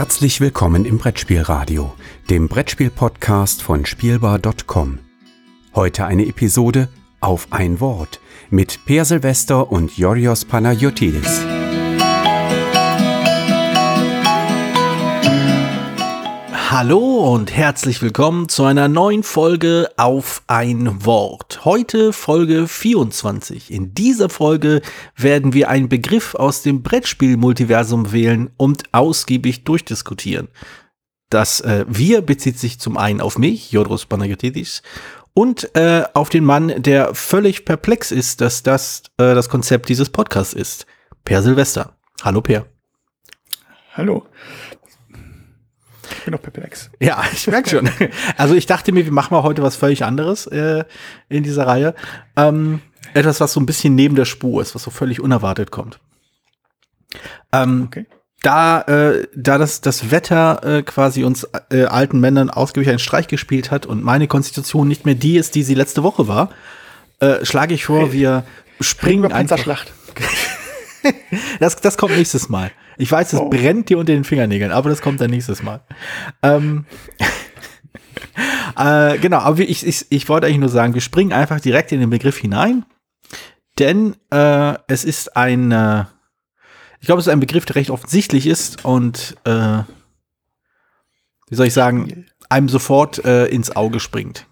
Herzlich willkommen im Brettspielradio, dem Brettspiel-Podcast von Spielbar.com. Heute eine Episode auf ein Wort mit Per Silvester und Yorios Panayotidis. Hallo und herzlich willkommen zu einer neuen Folge auf ein Wort. Heute Folge 24. In dieser Folge werden wir einen Begriff aus dem Brettspiel-Multiversum wählen und ausgiebig durchdiskutieren. Das äh, Wir bezieht sich zum einen auf mich, Jodros Panagiotis, und äh, auf den Mann, der völlig perplex ist, dass das äh, das Konzept dieses Podcasts ist. Per Silvester. Hallo Per. Hallo. Ich bin noch perplex. Ja, ich merke schon. Also ich dachte mir, wir machen mal heute was völlig anderes äh, in dieser Reihe. Ähm, etwas, was so ein bisschen neben der Spur ist, was so völlig unerwartet kommt. Ähm, okay. Da, äh, da das, das Wetter äh, quasi uns äh, alten Männern ausgiebig einen Streich gespielt hat und meine Konstitution nicht mehr die ist, die sie letzte Woche war, äh, schlage ich vor, wir springen einfach. Schlacht. das, das kommt nächstes Mal. Ich weiß, es oh. brennt dir unter den Fingernägeln, aber das kommt dann nächstes Mal. Ähm, äh, genau, aber ich, ich, ich wollte eigentlich nur sagen, wir springen einfach direkt in den Begriff hinein, denn äh, es ist ein, äh, ich glaube, es ist ein Begriff, der recht offensichtlich ist und äh, wie soll ich sagen, einem sofort äh, ins Auge springt.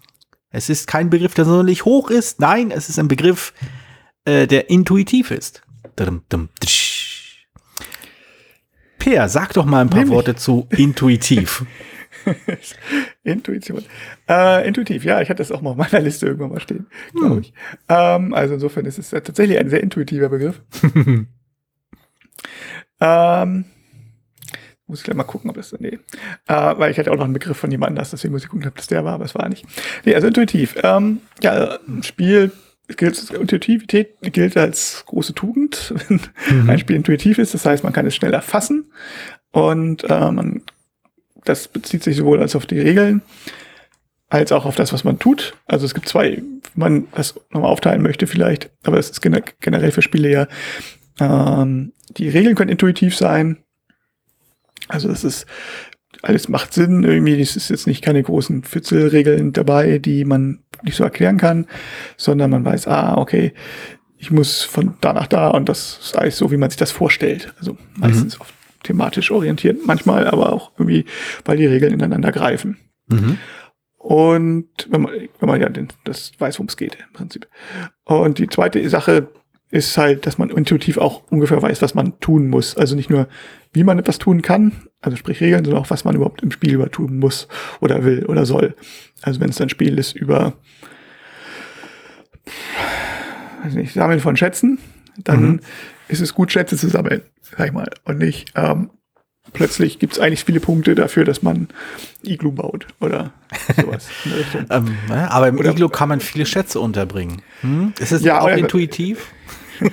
Es ist kein Begriff, der sonderlich hoch ist. Nein, es ist ein Begriff, äh, der intuitiv ist. Dum, dum, Per, sag doch mal ein paar Nämlich. Worte zu intuitiv. Intuition. Äh, intuitiv, ja, ich hatte das auch mal auf meiner Liste irgendwann mal stehen, glaube hm. ich. Ähm, also insofern ist es tatsächlich ein sehr intuitiver Begriff. ähm, muss ich gleich mal gucken, ob das, nee. Äh, weil ich hatte auch noch einen Begriff von jemand anders, deswegen muss ich gucken, ob das der war, aber es war nicht. Nee, also intuitiv. Ähm, ja, ein Spiel gilt, Intuitivität gilt als große Tugend, wenn mhm. ein Spiel intuitiv ist. Das heißt, man kann es schnell erfassen und äh, man, das bezieht sich sowohl als auf die Regeln als auch auf das, was man tut. Also es gibt zwei, wenn man das nochmal aufteilen möchte vielleicht, aber es ist generell für Spiele ja, ähm, die Regeln können intuitiv sein. Also das ist alles macht Sinn. Irgendwie es ist jetzt nicht keine großen Fitzelregeln dabei, die man nicht so erklären kann, sondern man weiß, ah, okay, ich muss von da nach da und das ist alles so, wie man sich das vorstellt. Also meistens mhm. thematisch orientiert, manchmal aber auch irgendwie, weil die Regeln ineinander greifen. Mhm. Und wenn man, wenn man ja den, das weiß, worum es geht im Prinzip. Und die zweite Sache ist halt, dass man intuitiv auch ungefähr weiß, was man tun muss. Also nicht nur, wie man etwas tun kann, also sprich Regeln, sondern auch, was man überhaupt im Spiel über tun muss oder will oder soll. Also wenn es ein Spiel ist über weiß nicht, Sammeln von Schätzen, dann mhm. ist es gut, Schätze zu sammeln, sag ich mal. Und nicht, ähm, plötzlich gibt es eigentlich viele Punkte dafür, dass man Iglu baut oder sowas ähm, aber im oder, Iglu kann man viele Schätze unterbringen. Hm? Ist es ja, auch intuitiv?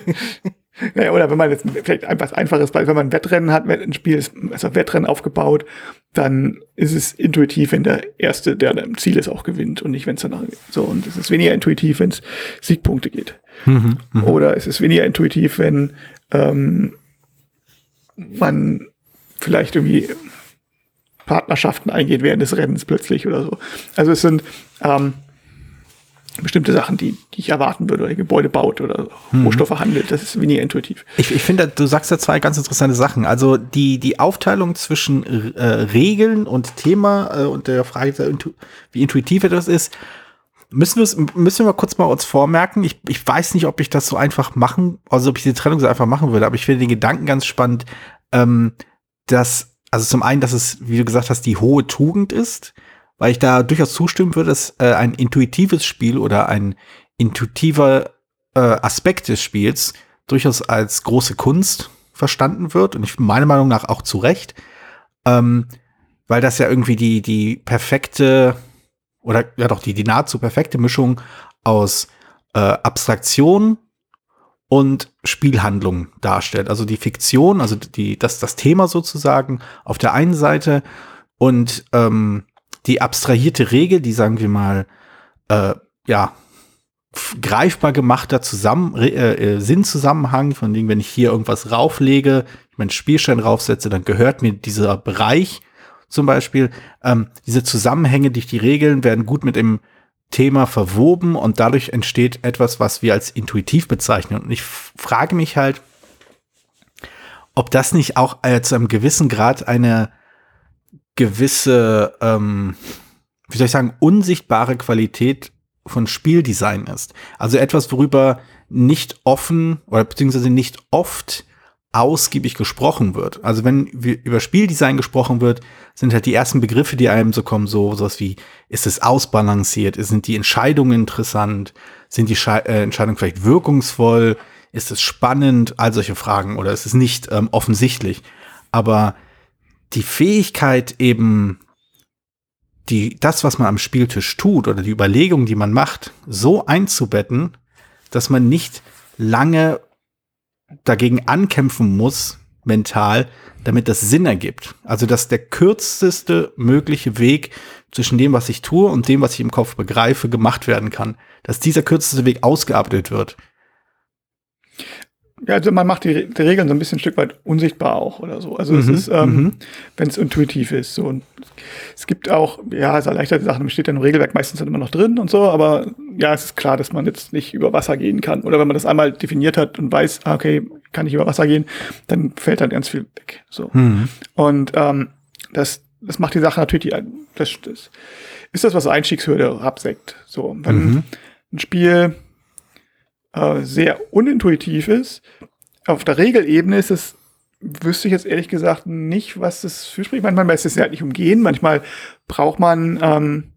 Naja, oder wenn man jetzt vielleicht einfach einfaches Beispiel, wenn man ein Wettrennen hat, ein Spiel ist also Wettrennen aufgebaut, dann ist es intuitiv, wenn der Erste, der im Ziel ist, auch gewinnt und nicht, wenn es danach so. Und es ist weniger intuitiv, wenn es Siegpunkte geht. Mhm, mh. Oder es ist weniger intuitiv, wenn ähm, man vielleicht irgendwie Partnerschaften eingeht während des Rennens plötzlich oder so. Also es sind ähm, bestimmte Sachen, die, die ich erwarten würde, oder Gebäude baut oder mhm. Rohstoffe handelt. Das ist weniger intuitiv. Ich, ich finde, du sagst da zwei ganz interessante Sachen. Also die, die Aufteilung zwischen äh, Regeln und Thema äh, und der Frage, wie intuitiv das ist, müssen wir müssen wir kurz mal uns vormerken. Ich, ich weiß nicht, ob ich das so einfach machen, also ob ich die Trennung so einfach machen würde, aber ich finde den Gedanken ganz spannend, ähm, dass, also zum einen, dass es, wie du gesagt hast, die hohe Tugend ist, weil ich da durchaus zustimmen würde, dass äh, ein intuitives Spiel oder ein intuitiver äh, Aspekt des Spiels durchaus als große Kunst verstanden wird und ich meiner Meinung nach auch zu Recht, ähm, weil das ja irgendwie die, die perfekte oder ja doch die, die nahezu perfekte Mischung aus äh, Abstraktion und Spielhandlung darstellt. Also die Fiktion, also die, das, das Thema sozusagen auf der einen Seite und ähm, die abstrahierte Regel, die sagen wir mal, äh, ja, greifbar gemachter Zusammen äh, äh, Sinnzusammenhang, von dem, wenn ich hier irgendwas rauflege, meinen Spielstein raufsetze, dann gehört mir dieser Bereich zum Beispiel. Ähm, diese Zusammenhänge durch die Regeln werden gut mit dem Thema verwoben und dadurch entsteht etwas, was wir als intuitiv bezeichnen. Und ich frage mich halt, ob das nicht auch äh, zu einem gewissen Grad eine gewisse, ähm, wie soll ich sagen, unsichtbare Qualität von Spieldesign ist. Also etwas, worüber nicht offen oder beziehungsweise nicht oft ausgiebig gesprochen wird. Also wenn über Spieldesign gesprochen wird, sind halt die ersten Begriffe, die einem so kommen, so sowas wie, ist es ausbalanciert, sind die Entscheidungen interessant, sind die Schei äh, Entscheidungen vielleicht wirkungsvoll, ist es spannend, all solche Fragen. Oder ist es nicht ähm, offensichtlich. Aber die Fähigkeit eben, die, das, was man am Spieltisch tut oder die Überlegungen, die man macht, so einzubetten, dass man nicht lange dagegen ankämpfen muss, mental, damit das Sinn ergibt. Also, dass der kürzeste mögliche Weg zwischen dem, was ich tue und dem, was ich im Kopf begreife, gemacht werden kann. Dass dieser kürzeste Weg ausgearbeitet wird. Ja, also man macht die, die, Regeln so ein bisschen ein Stück weit unsichtbar auch oder so. Also mhm, es ist, ähm, mhm. wenn es intuitiv ist. So. Und es gibt auch, ja, es erleichterte Sachen, steht dann im Regelwerk meistens dann immer noch drin und so, aber ja, es ist klar, dass man jetzt nicht über Wasser gehen kann. Oder wenn man das einmal definiert hat und weiß, ah, okay, kann ich über Wasser gehen, dann fällt dann ganz viel weg. So. Mhm. Und ähm, das, das macht die Sache natürlich, die, das, das ist das, was Einstiegshürde abseckt. So, wenn mhm. ein Spiel äh, sehr unintuitiv ist. Auf der Regelebene ist es, wüsste ich jetzt ehrlich gesagt nicht, was das für spricht. Manchmal ist es ja halt nicht umgehen, manchmal braucht man ähm,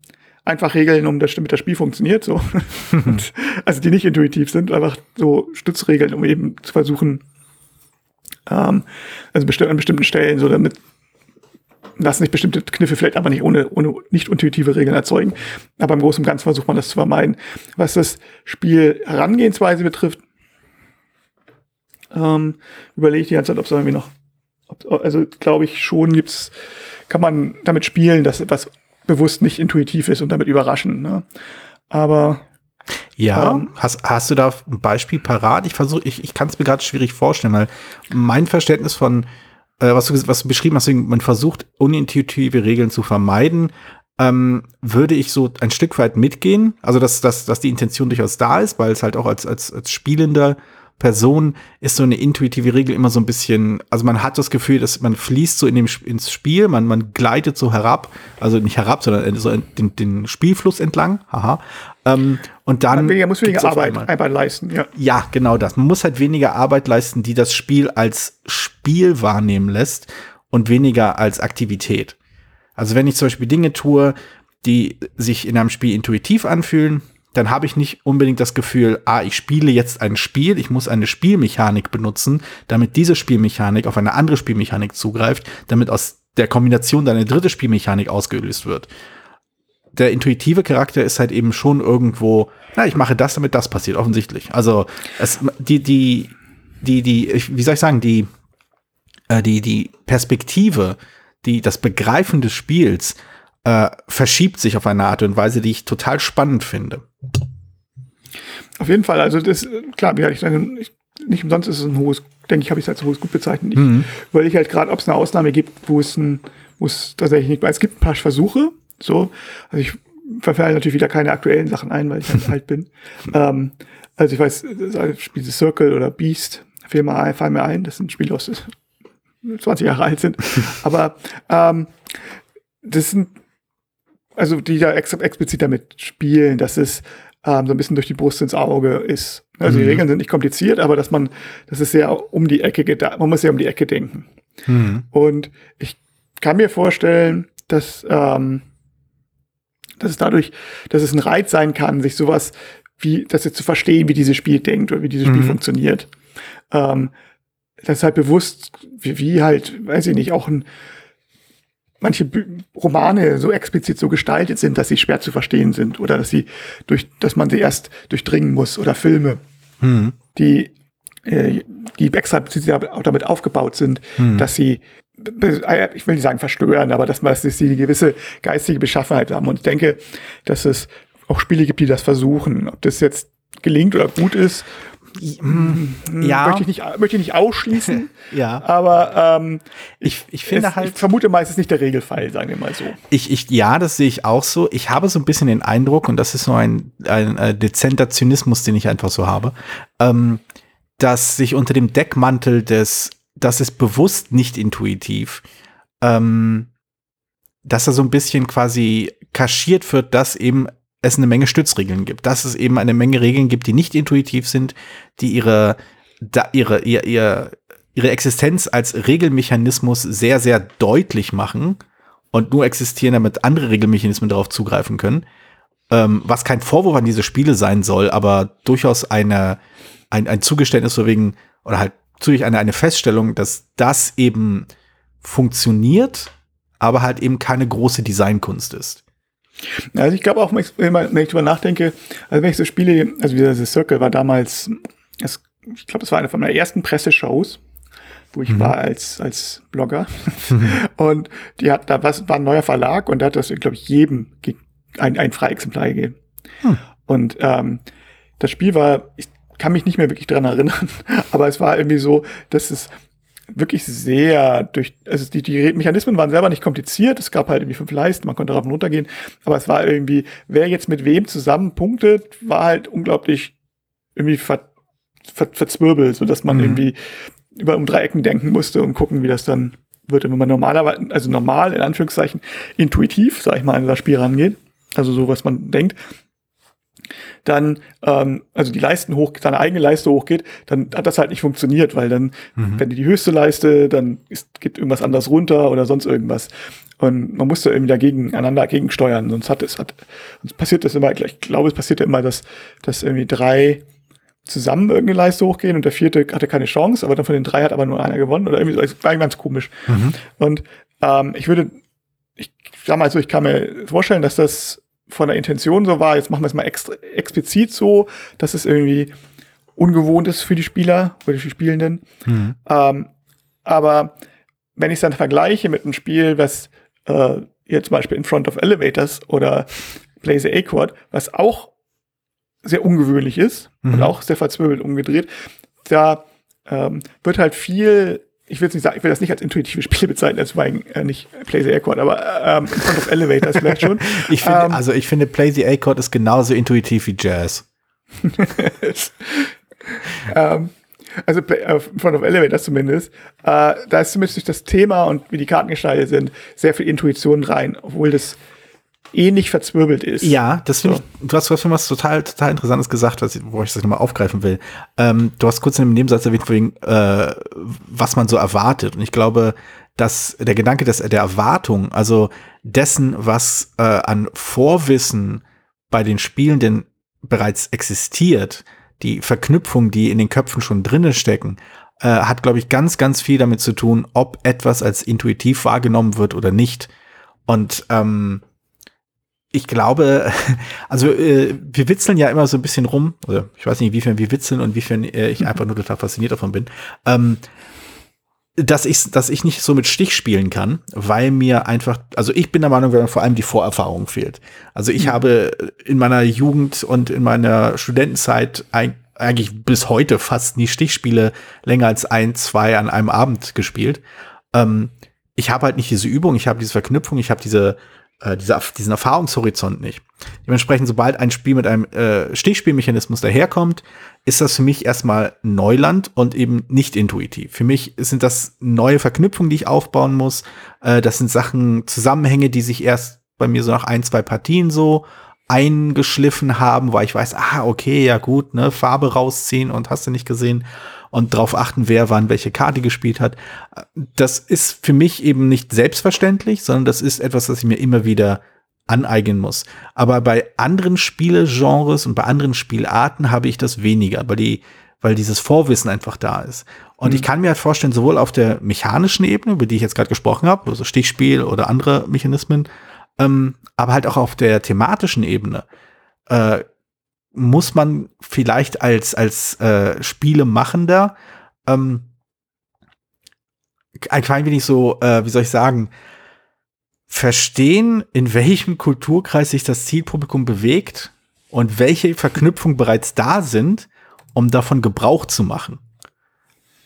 einfach Regeln, um das, damit das Spiel funktioniert. So. Und, also die nicht intuitiv sind, einfach so Stützregeln, um eben zu versuchen, ähm, also an bestimmten Stellen, so damit lassen sich bestimmte Kniffe vielleicht aber nicht ohne, ohne nicht intuitive Regeln erzeugen. Aber im Großen und Ganzen versucht man das zu vermeiden. Was das Spiel Herangehensweise betrifft, ähm, überlege ich die ganze Zeit, ob es irgendwie noch, ob, also glaube ich schon gibt's, kann man damit spielen, dass etwas bewusst nicht intuitiv ist und damit überraschen. Ne? Aber ja, ähm, hast, hast du da ein Beispiel parat? Ich versuche, ich, ich kann es mir gerade schwierig vorstellen, weil mein Verständnis von äh, was, du, was du beschrieben hast, man versucht, unintuitive Regeln zu vermeiden, ähm, würde ich so ein Stück weit mitgehen. Also, dass, dass, dass die Intention durchaus da ist, weil es halt auch als, als, als spielender Person ist so eine intuitive Regel immer so ein bisschen, also man hat das Gefühl, dass man fließt so in dem, ins Spiel, man, man gleitet so herab, also nicht herab, sondern so den, den Spielfluss entlang, haha. Ähm, und dann. Man muss weniger Arbeit, Arbeit leisten, ja. Ja, genau das. Man muss halt weniger Arbeit leisten, die das Spiel als Spiel wahrnehmen lässt und weniger als Aktivität. Also wenn ich zum Beispiel Dinge tue, die sich in einem Spiel intuitiv anfühlen, dann habe ich nicht unbedingt das Gefühl, ah, ich spiele jetzt ein Spiel, ich muss eine Spielmechanik benutzen, damit diese Spielmechanik auf eine andere Spielmechanik zugreift, damit aus der Kombination dann eine dritte Spielmechanik ausgelöst wird. Der intuitive Charakter ist halt eben schon irgendwo, na, ich mache das, damit das passiert, offensichtlich. Also, es, die, die, die, die, wie soll ich sagen, die, äh, die, die Perspektive, die, das Begreifen des Spiels äh, verschiebt sich auf eine Art und Weise, die ich total spannend finde. Auf jeden Fall, also das, klar, ja, ich, ich, nicht umsonst ist es ein hohes, denke ich, habe ich es als hohes Gut bezeichnet. Ich, mhm. Weil ich halt gerade, ob es eine Ausnahme gibt, wo es ein, wo es tatsächlich nicht, weil es gibt ein paar Versuche, so, also ich verfehle natürlich wieder keine aktuellen Sachen ein, weil ich halt alt bin. Ähm, also ich weiß, Spiele Circle oder Beast, fallen mir ein, fallen mir ein, das sind Spiele aus 20 Jahre alt sind. Aber ähm, das sind also die da ex explizit damit spielen, dass es ähm, so ein bisschen durch die Brust ins Auge ist. Also mhm. die Regeln sind nicht kompliziert, aber dass man, dass es sehr um die Ecke geht, man muss ja um die Ecke denken. Mhm. Und ich kann mir vorstellen, dass, ähm, dass es dadurch, dass es ein Reiz sein kann, sich sowas wie, das jetzt zu verstehen, wie dieses Spiel denkt oder wie dieses Spiel mhm. funktioniert. Ähm, das ist halt bewusst, wie, wie halt, weiß ich nicht, auch ein manche Romane so explizit so gestaltet sind, dass sie schwer zu verstehen sind oder dass sie durch, dass man sie erst durchdringen muss oder Filme, hm. die äh, die extra auch damit aufgebaut sind, hm. dass sie äh, ich will nicht sagen verstören, aber dass man dass sie eine gewisse geistige Beschaffenheit haben. Und ich denke, dass es auch Spiele gibt, die das versuchen. Ob das jetzt gelingt oder gut ist, ja. möchte, ich nicht, möchte ich nicht ausschließen. ja. Aber ähm, ich, ich finde es, halt. Ich vermute mal, es ist nicht der Regelfall, sagen wir mal so. Ich, ich, ja, das sehe ich auch so. Ich habe so ein bisschen den Eindruck, und das ist so ein, ein, ein äh, dezenter Zynismus, den ich einfach so habe, ähm, dass sich unter dem Deckmantel des, das ist bewusst nicht intuitiv, ähm, dass da so ein bisschen quasi kaschiert wird, dass eben es eine Menge Stützregeln gibt, dass es eben eine Menge Regeln gibt, die nicht intuitiv sind, die ihre, da, ihre, ihr, ihr, ihre Existenz als Regelmechanismus sehr, sehr deutlich machen und nur existieren, damit andere Regelmechanismen darauf zugreifen können. Ähm, was kein Vorwurf an diese Spiele sein soll, aber durchaus eine, ein, ein Zugeständnis so wegen, oder halt natürlich eine, eine Feststellung, dass das eben funktioniert, aber halt eben keine große Designkunst ist. Also ich glaube auch, wenn ich, drüber nachdenke, also wenn ich so spiele, also wie The Circle war damals, das, ich glaube, das war eine von meinen ersten Presseshows, wo ich mhm. war als, als Blogger. Mhm. Und die hat, da was, war ein neuer Verlag und da hat das, glaube ich, jedem ein, ein Freiexemplar gegeben. Mhm. Und ähm, das Spiel war, ich kann mich nicht mehr wirklich dran erinnern, aber es war irgendwie so, dass es wirklich sehr durch, also die, die Mechanismen waren selber nicht kompliziert. Es gab halt irgendwie fünf Leisten, man konnte rauf und runter gehen. Aber es war irgendwie, wer jetzt mit wem zusammen punktet, war halt unglaublich irgendwie ver, ver, verzwirbelt, so dass man mhm. irgendwie über um drei Ecken denken musste und gucken, wie das dann wird, wenn man normalerweise, also normal, in Anführungszeichen, intuitiv, sag ich mal, an das Spiel rangeht. Also so, was man denkt, dann, ähm, also die Leisten hoch, seine eigene Leiste hochgeht, dann hat das halt nicht funktioniert, weil dann, mhm. wenn die die höchste Leiste, dann ist, geht irgendwas anders runter oder sonst irgendwas. Und man musste irgendwie dagegen, einander gegensteuern, sonst hat es, hat, sonst passiert das immer, ich glaube, es passiert ja immer, dass, dass irgendwie drei zusammen irgendeine Leiste hochgehen und der vierte hatte keine Chance, aber dann von den drei hat aber nur einer gewonnen oder irgendwie so, es war ganz komisch. Mhm. Und ähm, ich würde, ich sag mal so, ich kann mir vorstellen, dass das von der Intention so war, jetzt machen wir es mal extra, explizit so, dass es irgendwie ungewohnt ist für die Spieler oder die Spielenden. Mhm. Ähm, aber wenn ich es dann vergleiche mit einem Spiel, was äh, hier zum Beispiel in Front of Elevators oder Play the A-Chord, was auch sehr ungewöhnlich ist mhm. und auch sehr verzwirbelt umgedreht, da ähm, wird halt viel ich will nicht sagen, ich will das nicht als intuitive Spiele bezeichnen, das war äh, nicht Play the A-Chord, aber ähm, in Front of Elevators vielleicht schon. ich finde, ähm, also ich finde Play the A-Chord ist genauso intuitiv wie Jazz. ähm, also äh, in Front of Elevators zumindest, äh, da ist zumindest durch das Thema und wie die Karten gestaltet sind, sehr viel Intuition rein, obwohl das ähnlich verzwirbelt ist. Ja, das finde so. ich, du hast, was total, total Interessantes gesagt, was, wo ich das nochmal aufgreifen will. Ähm, du hast kurz in dem Nebensatz erwähnt, wegen, äh, was man so erwartet. Und ich glaube, dass der Gedanke des, der Erwartung, also dessen, was äh, an Vorwissen bei den Spielenden bereits existiert, die Verknüpfung, die in den Köpfen schon drinnen stecken, äh, hat, glaube ich, ganz, ganz viel damit zu tun, ob etwas als intuitiv wahrgenommen wird oder nicht. Und ähm, ich glaube, also äh, wir witzeln ja immer so ein bisschen rum, oder ich weiß nicht, inwiefern wir witzeln und inwiefern äh, ich einfach nur total fasziniert davon bin, ähm, dass ich, dass ich nicht so mit Stich spielen kann, weil mir einfach, also ich bin der Meinung, weil mir vor allem die Vorerfahrung fehlt. Also ich mhm. habe in meiner Jugend und in meiner Studentenzeit eigentlich bis heute fast nie Stichspiele länger als ein, zwei an einem Abend gespielt. Ähm, ich habe halt nicht diese Übung, ich habe diese Verknüpfung, ich habe diese äh, diesen Erfahrungshorizont nicht. Dementsprechend, sobald ein Spiel mit einem äh, Stichspielmechanismus daherkommt, ist das für mich erstmal Neuland und eben nicht intuitiv. Für mich sind das neue Verknüpfungen, die ich aufbauen muss. Äh, das sind Sachen, Zusammenhänge, die sich erst bei mir so nach ein, zwei Partien so eingeschliffen haben, weil ich weiß, ah, okay, ja gut, ne, Farbe rausziehen und hast du nicht gesehen und darauf achten, wer wann welche Karte gespielt hat. Das ist für mich eben nicht selbstverständlich, sondern das ist etwas, das ich mir immer wieder aneignen muss. Aber bei anderen Spielegenres und bei anderen Spielarten habe ich das weniger, weil die, weil dieses Vorwissen einfach da ist. Und mhm. ich kann mir halt vorstellen, sowohl auf der mechanischen Ebene, über die ich jetzt gerade gesprochen habe, also Stichspiel oder andere Mechanismen, ähm, aber halt auch auf der thematischen Ebene, äh, muss man vielleicht als, als äh, Spielemachender ähm, ein klein wenig so, äh, wie soll ich sagen, verstehen, in welchem Kulturkreis sich das Zielpublikum bewegt und welche Verknüpfungen bereits da sind um davon Gebrauch zu machen.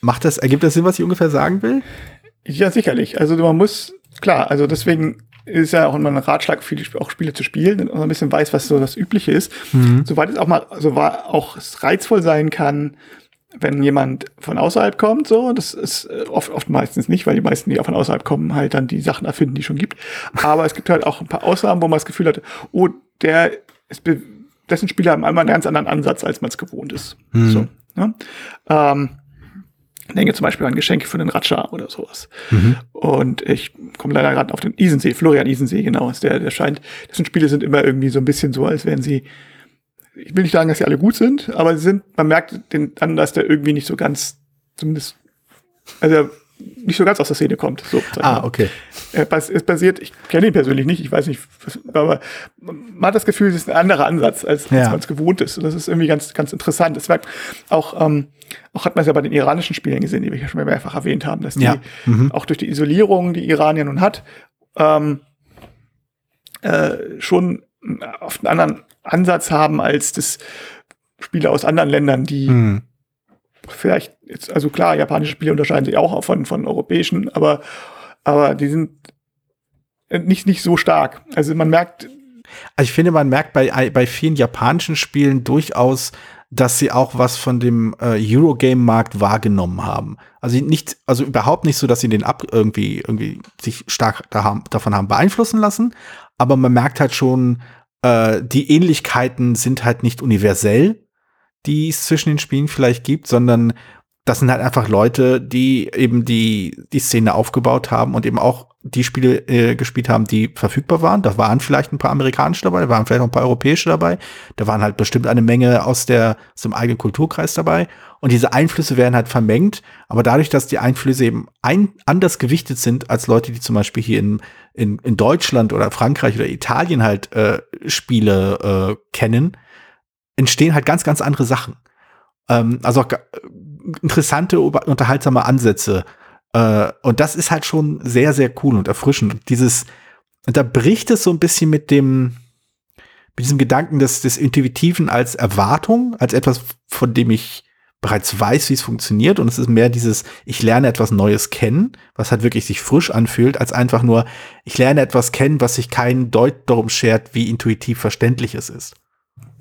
Macht das, ergibt das Sinn, was ich ungefähr sagen will? Ja, sicherlich. Also man muss, klar, also deswegen ist ja auch immer ein Ratschlag, viele auch Spiele zu spielen und man ein bisschen weiß, was so das Übliche ist. Mhm. Soweit es auch mal, so war auch reizvoll sein kann, wenn jemand von außerhalb kommt, so, das ist äh, oft, oft meistens nicht, weil die meisten, die auch von außerhalb kommen, halt dann die Sachen erfinden, die es schon gibt. Aber es gibt halt auch ein paar Ausnahmen, wo man das Gefühl hat, oh, der ist, dessen Spieler haben einmal einen ganz anderen Ansatz, als man es gewohnt ist. Mhm. So, ne? ähm, denke zum Beispiel an Geschenke für den Ratscher oder sowas. Mhm. Und ich komme leider gerade auf den Isensee, Florian Isensee, genau, ist der, der scheint, dessen Spiele sind immer irgendwie so ein bisschen so, als wären sie, ich will nicht sagen, dass sie alle gut sind, aber sie sind, man merkt den an, dass der irgendwie nicht so ganz, zumindest, also nicht so ganz aus der Szene kommt. So, ah, okay. Es basiert, ich kenne ihn persönlich nicht, ich weiß nicht, aber man hat das Gefühl, es ist ein anderer Ansatz, als, ja. als man es gewohnt ist. Und das ist irgendwie ganz, ganz interessant. Das merkt auch, ähm, auch hat man es ja bei den iranischen Spielen gesehen, die wir ja schon mehrfach erwähnt haben, dass die ja. mhm. auch durch die Isolierung, die Iran ja nun hat, ähm, äh, schon oft einen anderen Ansatz haben als das Spiele aus anderen Ländern, die mhm vielleicht jetzt, also klar, japanische Spiele unterscheiden sich auch von, von europäischen, aber, aber die sind nicht, nicht so stark. Also man merkt. Also ich finde, man merkt bei, bei vielen japanischen Spielen durchaus, dass sie auch was von dem äh, Eurogame-Markt wahrgenommen haben. Also nicht, also überhaupt nicht so, dass sie den ab irgendwie, irgendwie sich stark da haben, davon haben beeinflussen lassen, aber man merkt halt schon, äh, die Ähnlichkeiten sind halt nicht universell, die es zwischen den Spielen vielleicht gibt, sondern das sind halt einfach Leute, die eben die, die Szene aufgebaut haben und eben auch die Spiele äh, gespielt haben, die verfügbar waren. Da waren vielleicht ein paar amerikanische dabei, da waren vielleicht auch ein paar europäische dabei. Da waren halt bestimmt eine Menge aus, der, aus dem eigenen Kulturkreis dabei. Und diese Einflüsse werden halt vermengt. Aber dadurch, dass die Einflüsse eben ein, anders gewichtet sind als Leute, die zum Beispiel hier in, in, in Deutschland oder Frankreich oder Italien halt äh, Spiele äh, kennen, entstehen halt ganz, ganz andere Sachen. Ähm, also auch interessante, unterhaltsame Ansätze. Äh, und das ist halt schon sehr, sehr cool und erfrischend. Dieses, und da bricht es so ein bisschen mit dem, mit diesem Gedanken des, des Intuitiven als Erwartung, als etwas, von dem ich bereits weiß, wie es funktioniert. Und es ist mehr dieses, ich lerne etwas Neues kennen, was halt wirklich sich frisch anfühlt, als einfach nur, ich lerne etwas kennen, was sich kein Deut darum schert, wie intuitiv verständlich es ist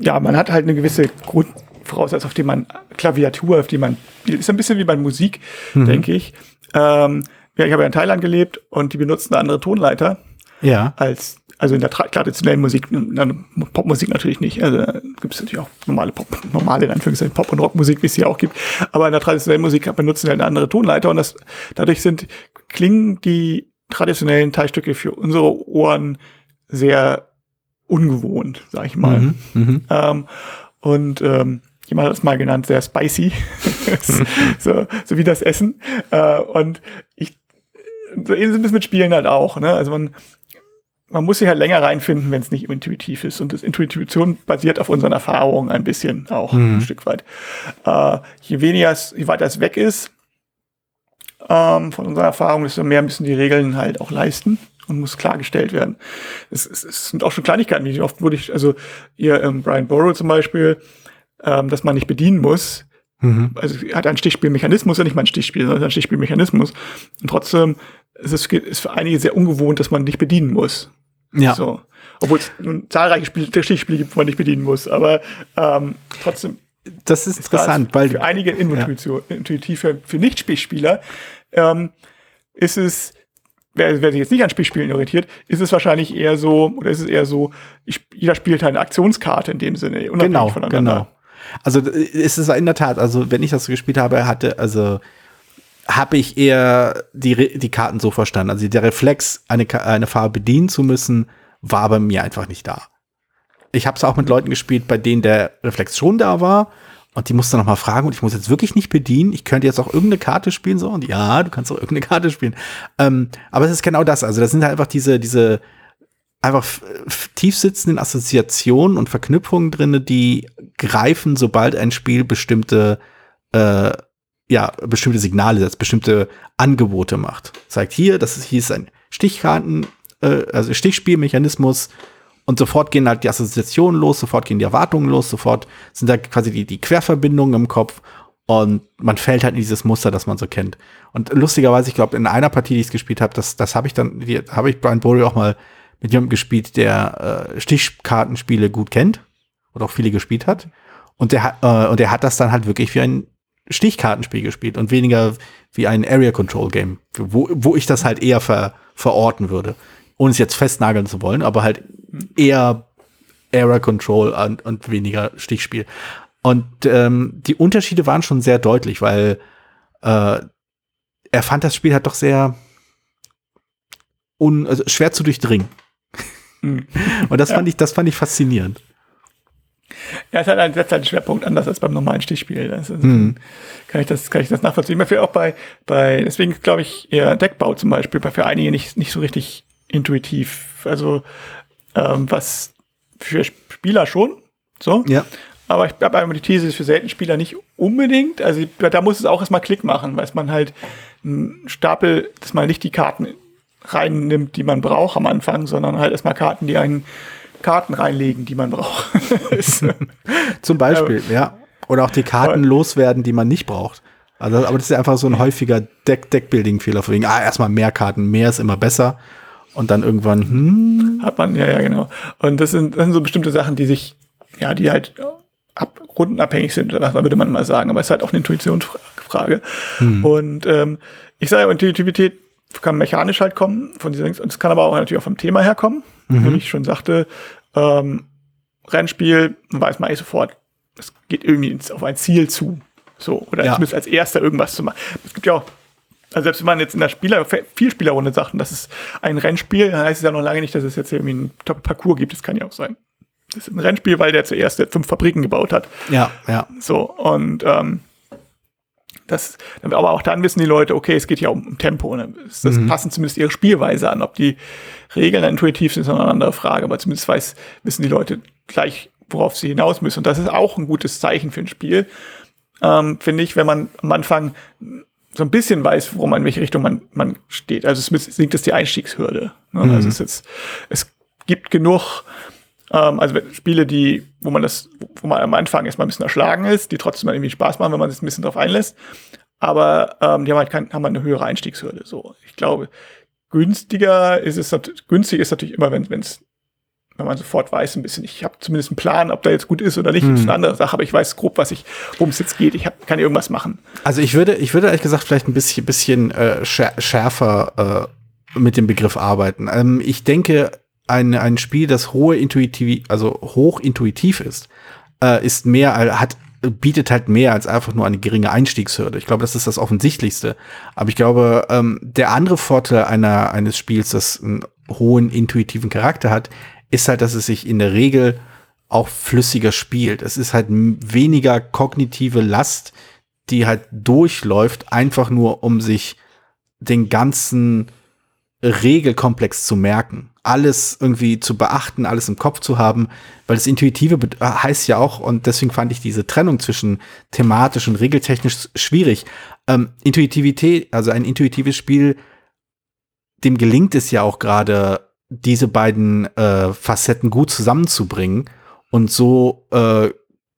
ja, man hat halt eine gewisse Grundvoraussetzung, auf die man Klaviatur, auf die man ist ein bisschen wie bei Musik, mhm. denke ich. Ähm, ja, ich habe ja in Thailand gelebt und die benutzen eine andere Tonleiter. Ja. Als also in der traditionellen Musik, in der Popmusik natürlich nicht. Also gibt es natürlich auch normale Pop, normale in Anführungszeichen Pop- und Rockmusik, wie es hier auch gibt. Aber in der traditionellen Musik benutzen wir eine andere Tonleiter und das, dadurch sind, klingen die traditionellen Teilstücke für unsere Ohren sehr ungewohnt, sag ich mal. Mhm, mh. ähm, und ähm, jemand hat es mal genannt, sehr spicy. so, so wie das Essen. Äh, und ich, so ist es mit Spielen halt auch. Ne? Also man, man muss sich halt länger reinfinden, wenn es nicht intuitiv ist. Und das Intuition basiert auf unseren Erfahrungen ein bisschen auch mhm. ein Stück weit. Äh, je weniger es, je weiter es weg ist ähm, von unserer Erfahrung, desto mehr müssen die Regeln halt auch leisten und muss klargestellt werden. Es, es, es sind auch schon Kleinigkeiten, wie oft wurde ich, also ihr ähm, Brian Borrow zum Beispiel, ähm, dass man nicht bedienen muss. Mhm. Also hat einen Stichspielmechanismus, ja nicht mal ein Stichspiel, sondern ein Stichspielmechanismus. Und trotzdem ist es ist für einige sehr ungewohnt, dass man nicht bedienen muss. Ja. So. Obwohl es nun zahlreiche Spiel, Stichspiele gibt, wo man nicht bedienen muss. Aber ähm, trotzdem. Das ist, ist interessant, das weil für einige intuitiv, ja. intuitiv für, für Nicht-Spielspieler ähm, ist es wer, wer sich jetzt nicht an Spielspielen orientiert, ist es wahrscheinlich eher so, oder ist es eher so, ich, jeder spielt halt eine Aktionskarte in dem Sinne, unabhängig genau, voneinander. Genau. Also ist es in der Tat, also wenn ich das so gespielt habe, hatte, also habe ich eher die, die Karten so verstanden. Also der Reflex, eine, eine Farbe bedienen zu müssen, war bei mir einfach nicht da. Ich habe es auch mit Leuten gespielt, bei denen der Reflex schon da war, und die musste noch mal fragen, und ich muss jetzt wirklich nicht bedienen. Ich könnte jetzt auch irgendeine Karte spielen, so. Und ja, du kannst auch irgendeine Karte spielen. Ähm, aber es ist genau das. Also, das sind halt einfach diese, diese einfach tiefsitzenden Assoziationen und Verknüpfungen drinne, die greifen, sobald ein Spiel bestimmte, äh, ja, bestimmte Signale setzt, bestimmte Angebote macht. Zeigt hier, das ist, hier ist ein Stichkarten, äh, also Stichspielmechanismus Und sofort gehen halt die Assoziationen los, sofort gehen die Erwartungen los, sofort sind da quasi die, die Querverbindungen im Kopf und man fällt halt in dieses Muster, das man so kennt. Und lustigerweise, ich glaube, in einer Partie, die ich gespielt habe, das, das habe ich dann, habe ich Brian Bory auch mal mit jemandem gespielt, der äh, Stichkartenspiele gut kennt oder auch viele gespielt hat. Und der, äh, und der hat das dann halt wirklich wie ein Stichkartenspiel gespielt und weniger wie ein Area Control Game, wo, wo ich das halt eher ver, verorten würde. Ohne es jetzt festnageln zu wollen, aber halt eher Area Control und, und weniger Stichspiel. Und ähm, die Unterschiede waren schon sehr deutlich, weil äh, er fand das Spiel halt doch sehr un, also schwer zu durchdringen. Mhm. Und das fand ich, das fand ich faszinierend. Ja, es hat einen, setzt halt einen Schwerpunkt anders als beim normalen Stichspiel. Ist, mhm. kann ich das, kann ich das nachvollziehen. Dafür auch bei, bei, deswegen glaube ich eher Deckbau zum Beispiel, bei für einige nicht, nicht so richtig intuitiv. Also, ähm, was für Spieler schon, so. Ja. Aber ich habe einmal die These, ist für selten Spieler nicht unbedingt. Also da muss es auch erstmal Klick machen, weil man halt einen Stapel, dass man nicht die Karten reinnimmt, die man braucht am Anfang, sondern halt erstmal Karten, die einen Karten reinlegen, die man braucht. Zum Beispiel, ja. ja. Oder auch die Karten loswerden, die man nicht braucht. Also, aber das ist einfach so ein häufiger Deck Deckbuilding-Fehler, wegen, ah, erstmal mehr Karten, mehr ist immer besser. Und dann irgendwann, hm. Hat man, ja, ja, genau. Und das sind, das sind so bestimmte Sachen, die sich, ja, die halt ab, rundenabhängig sind, würde man mal sagen. Aber es ist halt auch eine Intuitionsfrage. Hm. Und ähm, ich sage, Intuitivität kann mechanisch halt kommen, von dieser, und es kann aber auch natürlich auch vom Thema herkommen. Mhm. Wie ich schon sagte, ähm, Rennspiel, weiß man eigentlich sofort, es geht irgendwie auf ein Ziel zu. So, oder ja. zumindest als erster irgendwas zu machen. Es gibt ja auch, also selbst wenn man jetzt in der Spieler, Vielspielerrunde sagt, das ist ein Rennspiel, dann heißt es ja noch lange nicht, dass es jetzt irgendwie einen Top-Parcours gibt. Das kann ja auch sein. Das ist ein Rennspiel, weil der zuerst fünf Fabriken gebaut hat. Ja, ja. So, und ähm, das, aber auch dann wissen die Leute, okay, es geht ja um Tempo. Ne? Das mhm. passen zumindest ihre Spielweise an. Ob die Regeln intuitiv sind, ist noch eine andere Frage. Aber zumindest weiß, wissen die Leute gleich, worauf sie hinaus müssen. Und das ist auch ein gutes Zeichen für ein Spiel, ähm, finde ich, wenn man am Anfang so ein bisschen weiß, worum in welche Richtung man, man steht. Also es sinkt es die Einstiegshürde. Ne? Mhm. Also es, ist, es gibt genug ähm, also Spiele, die, wo man das, wo man am Anfang erstmal ein bisschen erschlagen ist, die trotzdem irgendwie Spaß machen, wenn man sich ein bisschen drauf einlässt. Aber ähm, die haben halt, kein, haben halt eine höhere Einstiegshürde. So, ich glaube, günstiger ist es günstig ist natürlich immer, wenn es wenn man sofort weiß, ein bisschen, ich habe zumindest einen Plan, ob der jetzt gut ist oder nicht, hm. ist eine andere Sache, aber ich weiß grob, was ich, worum es jetzt geht. Ich hab, kann irgendwas machen. Also ich würde, ich würde ehrlich gesagt vielleicht ein bisschen, bisschen äh, schärfer äh, mit dem Begriff arbeiten. Ähm, ich denke, ein, ein Spiel, das hohe intuitiv, also hoch intuitiv ist, äh, ist mehr, hat, bietet halt mehr als einfach nur eine geringe Einstiegshürde. Ich glaube, das ist das Offensichtlichste. Aber ich glaube, ähm, der andere Vorteil einer, eines Spiels, das einen hohen intuitiven Charakter hat, ist halt, dass es sich in der Regel auch flüssiger spielt. Es ist halt weniger kognitive Last, die halt durchläuft, einfach nur um sich den ganzen Regelkomplex zu merken alles irgendwie zu beachten, alles im Kopf zu haben, weil das Intuitive äh, heißt ja auch, und deswegen fand ich diese Trennung zwischen thematisch und regeltechnisch schwierig. Ähm, Intuitivität, also ein intuitives Spiel, dem gelingt es ja auch gerade, diese beiden äh, Facetten gut zusammenzubringen und so äh,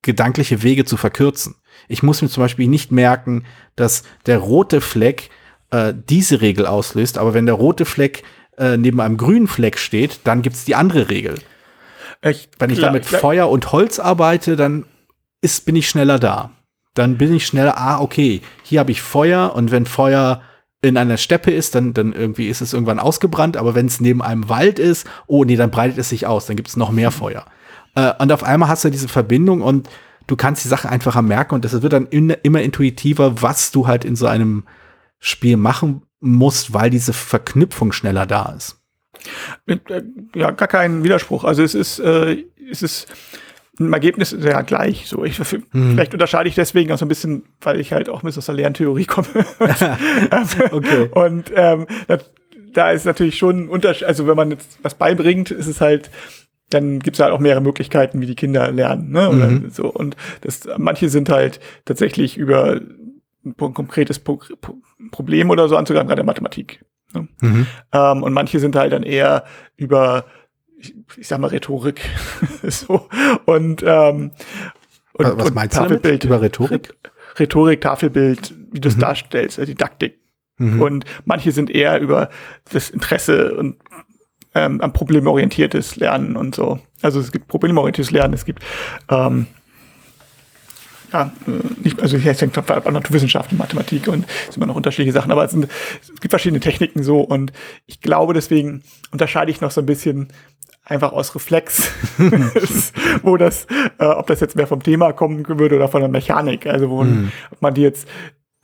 gedankliche Wege zu verkürzen. Ich muss mir zum Beispiel nicht merken, dass der rote Fleck äh, diese Regel auslöst, aber wenn der rote Fleck äh, neben einem grünen Fleck steht, dann gibt es die andere Regel. Ich, Wenn ich klar, da mit klar. Feuer und Holz arbeite, dann ist, bin ich schneller da. Dann bin ich schneller, ah, okay, hier habe ich Feuer und wenn Feuer in einer Steppe ist, dann, dann irgendwie ist es irgendwann ausgebrannt, aber wenn es neben einem Wald ist, oh nee, dann breitet es sich aus, dann gibt es noch mehr Feuer. Äh, und auf einmal hast du diese Verbindung und du kannst die Sache einfacher merken und das wird dann in, immer intuitiver, was du halt in so einem Spiel machen musst, weil diese Verknüpfung schneller da ist. Äh, ja, gar kein Widerspruch. Also es ist, äh, es ist im Ergebnis ist ja gleich. So, ich, hm. Vielleicht unterscheide ich deswegen auch so ein bisschen, weil ich halt auch ein bisschen aus der Lerntheorie komme. okay. Und ähm, da, da ist natürlich schon ein Unterschied, also wenn man jetzt was beibringt, ist es halt, dann gibt es halt auch mehrere Möglichkeiten, wie die Kinder lernen. Ne? Oder mhm. so. Und das, manche sind halt tatsächlich über ein konkretes Pro Problem oder so anzugreifen, gerade Mathematik. Ne? Mhm. Ähm, und manche sind halt dann eher über, ich, ich sag mal Rhetorik. so. Und, ähm, und, Was meinst und du damit? über Rhetorik? Rhetorik, Tafelbild, wie du es mhm. darstellst, äh, Didaktik. Mhm. Und manche sind eher über das Interesse und ähm, an problemorientiertes Lernen und so. Also es gibt problemorientiertes Lernen, es gibt ähm, ja, nicht, also hier hängt an Naturwissenschaften, Mathematik und es sind immer noch unterschiedliche Sachen, aber es, sind, es gibt verschiedene Techniken so und ich glaube, deswegen unterscheide ich noch so ein bisschen einfach aus Reflex, wo das, äh, ob das jetzt mehr vom Thema kommen würde oder von der Mechanik, also wo mhm. ob man die jetzt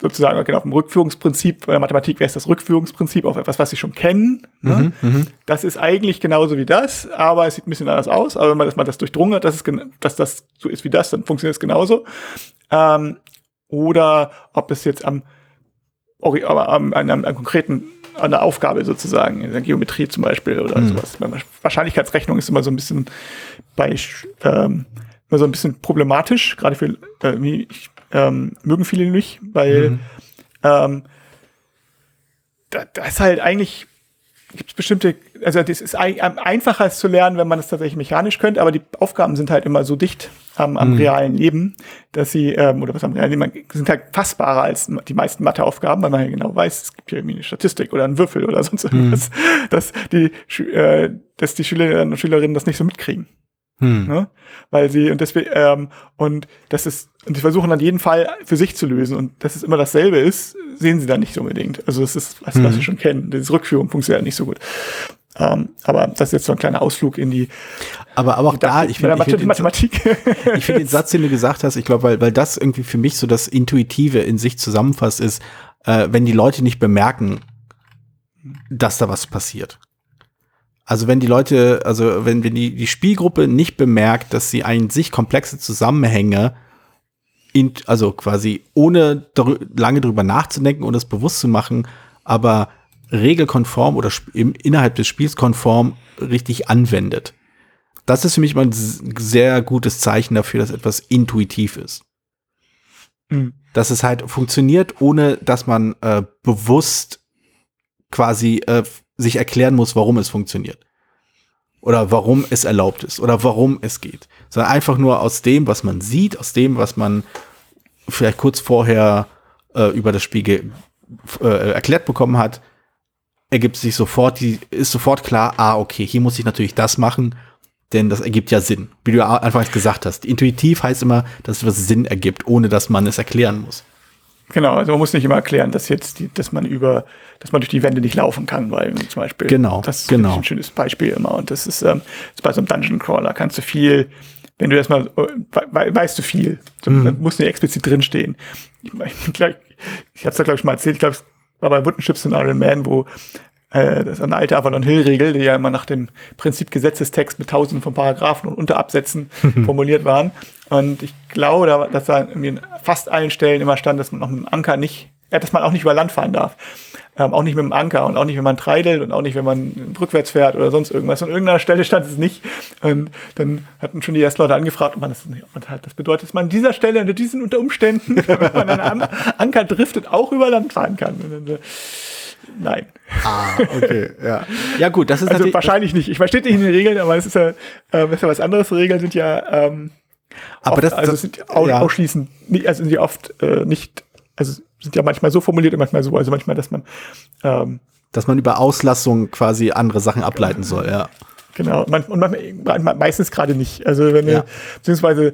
sozusagen genau, auf dem Rückführungsprinzip, bei der Mathematik wäre es das Rückführungsprinzip auf etwas, was sie schon kennen. Ne? Mhm, mhm, das ist eigentlich genauso wie das, aber es sieht ein bisschen anders aus. Aber wenn man das mal das durchdrungen hat, dass, es, dass das so ist wie das, dann funktioniert es genauso. Ähm, oder ob es jetzt am, am, an einem, konkreten an der Aufgabe sozusagen, in der Geometrie zum Beispiel oder mhm. sowas. Wahrscheinlichkeitsrechnung ist immer so ein bisschen bei ähm, immer so ein bisschen problematisch, gerade für äh, ich ähm, mögen viele nicht, weil mhm. ähm, da, da ist halt eigentlich gibt es bestimmte, also das ist ein, einfacher es zu lernen, wenn man es tatsächlich mechanisch könnte, aber die Aufgaben sind halt immer so dicht am, am mhm. realen Leben, dass sie, ähm, oder was am realen Leben, sind halt fassbarer als die meisten Matheaufgaben, weil man ja genau weiß, es gibt hier irgendwie eine Statistik oder einen Würfel oder sonst mhm. irgendwas, mhm. dass die, äh, dass die Schülerinnen und Schülerinnen das nicht so mitkriegen. Hm. Ne? Weil sie, und deswegen, ähm, und das ist, und sie versuchen dann jeden Fall für sich zu lösen und dass es immer dasselbe ist, sehen sie dann nicht unbedingt. Also das ist, was, hm. was wir schon kennen. Diese Rückführung funktioniert nicht so gut. Ähm, aber das ist jetzt so ein kleiner Ausflug in die. Aber, aber auch da, ich finde find Mathematik. ich finde den Satz, den du gesagt hast, ich glaube, weil, weil das irgendwie für mich so das Intuitive in sich zusammenfasst, ist, äh, wenn die Leute nicht bemerken, dass da was passiert. Also wenn die Leute, also wenn, wenn die, die Spielgruppe nicht bemerkt, dass sie ein sich komplexe Zusammenhänge, in, also quasi ohne drü lange drüber nachzudenken und es bewusst zu machen, aber regelkonform oder im, innerhalb des Spiels konform richtig anwendet. Das ist für mich mal ein sehr gutes Zeichen dafür, dass etwas intuitiv ist. Mhm. Dass es halt funktioniert, ohne dass man äh, bewusst quasi äh, sich erklären muss, warum es funktioniert. Oder warum es erlaubt ist. Oder warum es geht. Sondern einfach nur aus dem, was man sieht, aus dem, was man vielleicht kurz vorher äh, über das Spiel äh, erklärt bekommen hat, ergibt sich sofort, die, ist sofort klar, ah, okay, hier muss ich natürlich das machen, denn das ergibt ja Sinn. Wie du anfangs gesagt hast. Intuitiv heißt immer, dass es Sinn ergibt, ohne dass man es erklären muss. Genau, also man muss nicht immer erklären, dass jetzt die, dass man über, dass man durch die Wände nicht laufen kann, weil zum Beispiel genau, das ist genau. ein schönes Beispiel immer. Und das ist, ähm, das bei so einem Dungeon Crawler kannst du viel, wenn du erstmal we weißt du viel. So, mhm. muss nicht explizit drinstehen. Ich, ich, ich habe es da glaube ich mal erzählt, ich glaube, es war bei Wooden in Iron Man, wo äh, das ist eine alte Avalon Hill-Regel, die ja immer nach dem Prinzip Gesetzestext mit tausenden von Paragraphen und Unterabsätzen formuliert waren. Und ich glaube, dass da in fast allen Stellen immer stand, dass man noch mit dem Anker nicht, ja, dass man auch nicht über Land fahren darf. Ähm, auch nicht mit dem Anker und auch nicht, wenn man treidelt und auch nicht, wenn man rückwärts fährt oder sonst irgendwas. An irgendeiner Stelle stand es nicht. Und dann hatten schon die ersten Leute angefragt, ob man das, ob man halt, das bedeutet, dass man an dieser Stelle, unter diesen unter Umständen, wenn man einen Anker driftet, auch über Land fahren kann. Dann, Nein. Ah, okay, ja. Ja, gut, das ist also wahrscheinlich nicht. Ich verstehe nicht in den Regeln, aber es ist ja, äh, ist ja was anderes. Regeln sind ja, ähm, aber oft, das, also das, sind ja. ausschließend, also sind die oft äh, nicht, also sind ja manchmal so formuliert und manchmal so, also manchmal, dass man, ähm, dass man über Auslassung quasi andere Sachen ableiten soll, ja. Genau, man, und man, meistens gerade nicht. Also wenn ja. beziehungsweise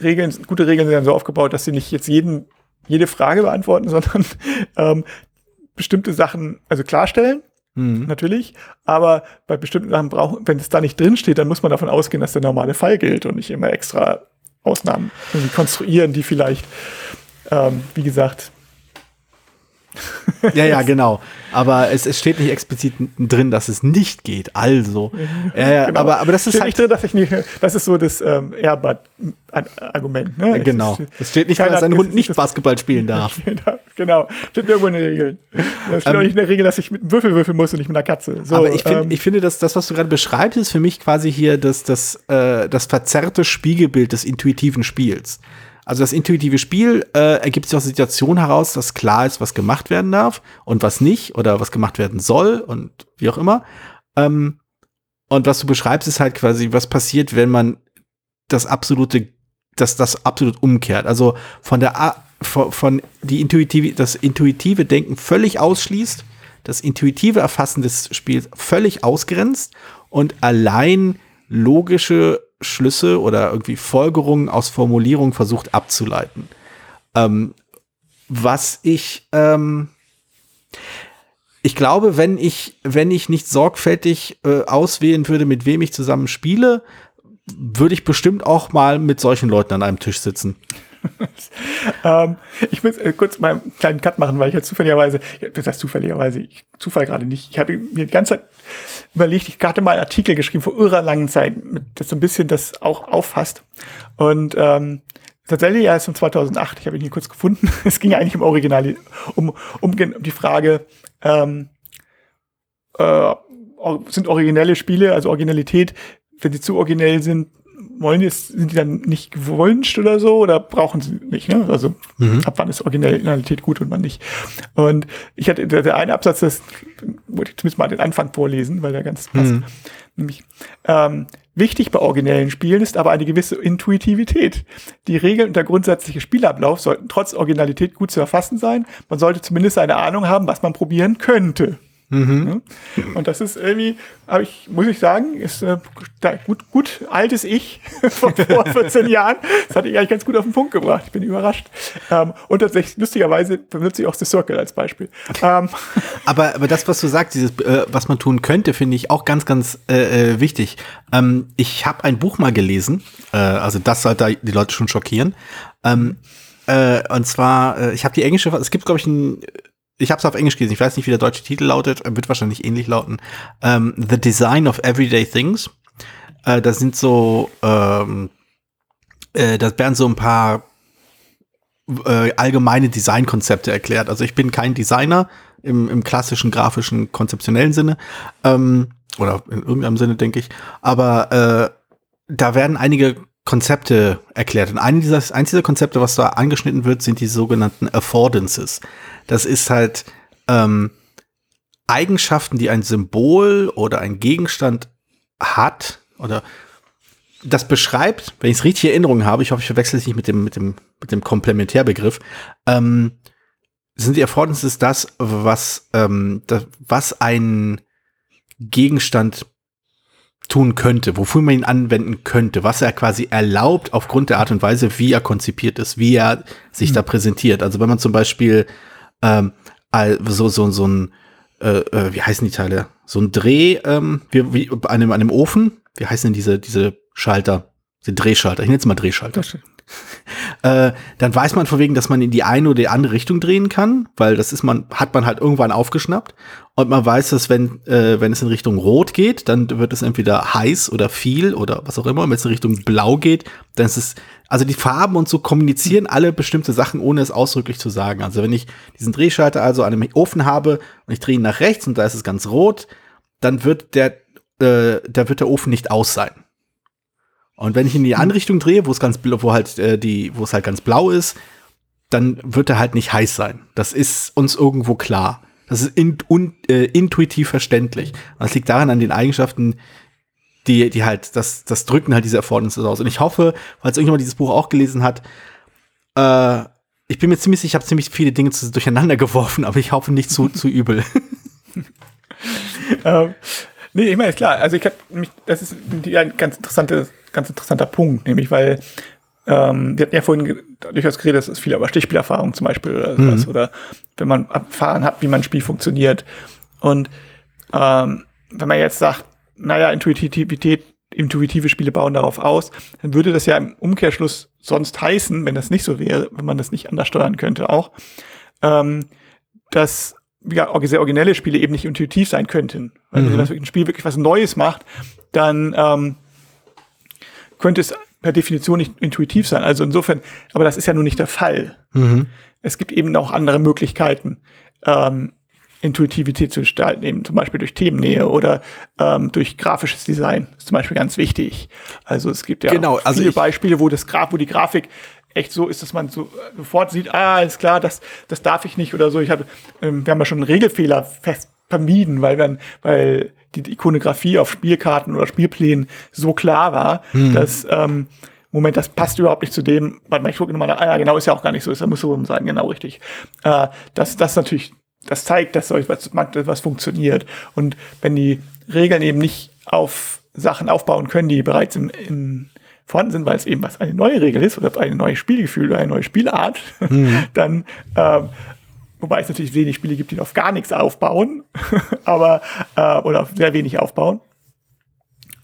Regeln, gute Regeln sind dann so aufgebaut, dass sie nicht jetzt jeden jede Frage beantworten, sondern ähm, bestimmte Sachen also klarstellen. Mhm. Natürlich, aber bei bestimmten Sachen brauchen, wenn es da nicht drin steht, dann muss man davon ausgehen, dass der normale Fall gilt und nicht immer extra Ausnahmen konstruieren, die vielleicht, ähm, wie gesagt, ja, ja, genau. Aber es, es steht nicht explizit drin, dass es nicht geht. Also, äh, genau. aber, aber das ist steht halt nicht drin, dass ich nicht. Das ist so das ähm, Airbud-Argument. Ne? Genau. Es steht nicht drin, dass ein Hund nicht Basketball spielen darf. genau. Steht irgendwo in der Regel. Es steht ähm, auch nicht in der Regel, dass ich mit einem Würfel würfeln muss und nicht mit einer Katze. So, aber ich, find, ähm, ich finde, dass das, was du gerade beschreibst, ist für mich quasi hier das, das, äh, das verzerrte Spiegelbild des intuitiven Spiels. Also das intuitive Spiel äh, ergibt sich aus der Situation heraus, dass klar ist, was gemacht werden darf und was nicht oder was gemacht werden soll und wie auch immer. Ähm, Und was du beschreibst, ist halt quasi, was passiert, wenn man das absolute, das, das absolut umkehrt. Also von der, von, von die intuitive, das intuitive Denken völlig ausschließt, das intuitive Erfassen des Spiels völlig ausgrenzt und allein logische Schlüsse oder irgendwie Folgerungen aus Formulierungen versucht abzuleiten. Ähm, was ich, ähm, ich glaube, wenn ich, wenn ich nicht sorgfältig äh, auswählen würde, mit wem ich zusammen spiele, würde ich bestimmt auch mal mit solchen Leuten an einem Tisch sitzen. ähm, ich muss äh, kurz mal einen kleinen Cut machen, weil ich jetzt zufälligerweise, das heißt zufälligerweise, ich, Zufall gerade nicht, ich habe mir die ganze Zeit überlegt, ich hatte mal einen Artikel geschrieben vor irrer langen Zeit, das so ein bisschen das auch auffasst. Und ähm, tatsächlich ja, ist von 2008, ich habe ihn hier kurz gefunden. Es ging eigentlich um Original, um, um, um die Frage, ähm, äh, sind originelle Spiele, also Originalität, wenn sie zu originell sind, wollen die, sind die dann nicht gewünscht oder so oder brauchen sie nicht? Ne? Also mhm. ab wann ist Originalität gut und wann nicht? Und ich hatte der, der eine Absatz, das wollte ich zumindest mal den Anfang vorlesen, weil der ganz passt. Mhm. Nämlich ähm, wichtig bei originellen Spielen ist aber eine gewisse Intuitivität. Die Regeln und der grundsätzliche Spielablauf sollten trotz Originalität gut zu erfassen sein. Man sollte zumindest eine Ahnung haben, was man probieren könnte. Mhm. Und das ist irgendwie, aber ich, muss ich sagen, ist äh, gut, gut altes Ich von vor 14 Jahren. Das hatte ich eigentlich ganz gut auf den Punkt gebracht. Ich bin überrascht. Ähm, und tatsächlich, lustigerweise benutze ich auch The Circle als Beispiel. Ähm. Aber, aber das, was du sagst, dieses, äh, was man tun könnte, finde ich auch ganz, ganz äh, äh wichtig. Ähm, ich habe ein Buch mal gelesen, äh, also das sollte die Leute schon schockieren. Ähm, äh, und zwar, äh, ich habe die englische, es gibt, glaube ich, ein ich habe es auf Englisch gelesen, ich weiß nicht, wie der deutsche Titel lautet, wird wahrscheinlich ähnlich lauten. Ähm, The Design of Everyday Things. Äh, das sind so, ähm, äh, das werden so ein paar äh, allgemeine Designkonzepte erklärt. Also ich bin kein Designer im, im klassischen grafischen konzeptionellen Sinne ähm, oder in irgendeinem Sinne denke ich. Aber äh, da werden einige Konzepte erklärt. Und ein dieser, eins dieser Konzepte, was da angeschnitten wird, sind die sogenannten Affordances. Das ist halt ähm, Eigenschaften, die ein Symbol oder ein Gegenstand hat oder das beschreibt, wenn ich es richtig in Erinnerung habe, ich hoffe, ich verwechsel es nicht mit dem, mit dem, mit dem Komplementärbegriff, ähm, sind die Affordances das, was, ähm, das, was ein Gegenstand tun könnte, wofür man ihn anwenden könnte, was er quasi erlaubt aufgrund der Art und Weise, wie er konzipiert ist, wie er sich mhm. da präsentiert. Also wenn man zum Beispiel ähm, so, so, so ein, äh, äh, wie heißen die Teile? So ein Dreh, ähm, wie, wie an, einem, an einem Ofen, wie heißen denn diese, diese Schalter? Die Drehschalter, ich nenne jetzt mal Drehschalter. äh, dann weiß man von wegen, dass man in die eine oder die andere Richtung drehen kann, weil das ist man, hat man halt irgendwann aufgeschnappt. Und man weiß, dass wenn, äh, wenn es in Richtung Rot geht, dann wird es entweder heiß oder viel oder was auch immer. Und wenn es in Richtung Blau geht, dann ist es, also die Farben und so kommunizieren alle bestimmte Sachen, ohne es ausdrücklich zu sagen. Also wenn ich diesen Drehschalter also an einem Ofen habe und ich drehe ihn nach rechts und da ist es ganz rot, dann wird der, äh, da wird der Ofen nicht aus sein. Und wenn ich in die andere Richtung drehe, wo es ganz wo halt äh, die, wo es halt ganz blau ist, dann wird er halt nicht heiß sein. Das ist uns irgendwo klar. Das ist in, un, äh, intuitiv verständlich. Und das liegt daran an den Eigenschaften, die, die halt, das, das drücken halt diese Erfordernisse aus. Und ich hoffe, falls irgendjemand dieses Buch auch gelesen hat, äh, ich bin mir ziemlich sicher, ich habe ziemlich viele Dinge zu, durcheinander geworfen, aber ich hoffe nicht zu, zu übel. ähm, nee, ich meine, klar. Also ich habe mich, das ist ein ganz interessante ganz interessanter Punkt, nämlich weil ähm, wir hatten ja vorhin durchaus geredet, das ist viel über Stichspielerfahrung zum Beispiel oder mhm. sowas, oder wenn man erfahren hat, wie man ein Spiel funktioniert. Und ähm, wenn man jetzt sagt, naja, Intuitivität, intuitive Spiele bauen darauf aus, dann würde das ja im Umkehrschluss sonst heißen, wenn das nicht so wäre, wenn man das nicht anders steuern könnte auch, ähm, dass ja, sehr originelle Spiele eben nicht intuitiv sein könnten. Weil mhm. wenn das ein Spiel wirklich was Neues macht, dann ähm, könnte es per Definition nicht intuitiv sein. Also insofern, aber das ist ja nun nicht der Fall. Mhm. Es gibt eben auch andere Möglichkeiten, ähm, Intuitivität zu gestalten, eben zum Beispiel durch Themennähe oder ähm, durch grafisches Design. Das ist zum Beispiel ganz wichtig. Also es gibt ja genau, also viele Beispiele, wo das Graf, wo die Grafik echt so ist, dass man so sofort sieht, ah, ist klar, das, das darf ich nicht oder so. Ich habe, ähm, wir haben ja schon einen Regelfehler fest vermieden, weil, wir, weil die Ikonografie auf Spielkarten oder Spielplänen so klar war, Hm. dass ähm, Moment, das passt überhaupt nicht zu dem, warte mal, ich gucke nochmal, ah ja, genau, ist ja auch gar nicht so, das muss so sein, genau richtig. Äh, das, das natürlich, das zeigt, dass solch was, was funktioniert. Und wenn die Regeln eben nicht auf Sachen aufbauen können, die bereits im, im vorhanden sind, weil es eben was eine neue Regel ist oder ein neues Spielgefühl oder eine neue Spielart, dann ähm, Wobei es natürlich wenig Spiele gibt, die auf gar nichts aufbauen, aber äh, oder auf sehr wenig aufbauen.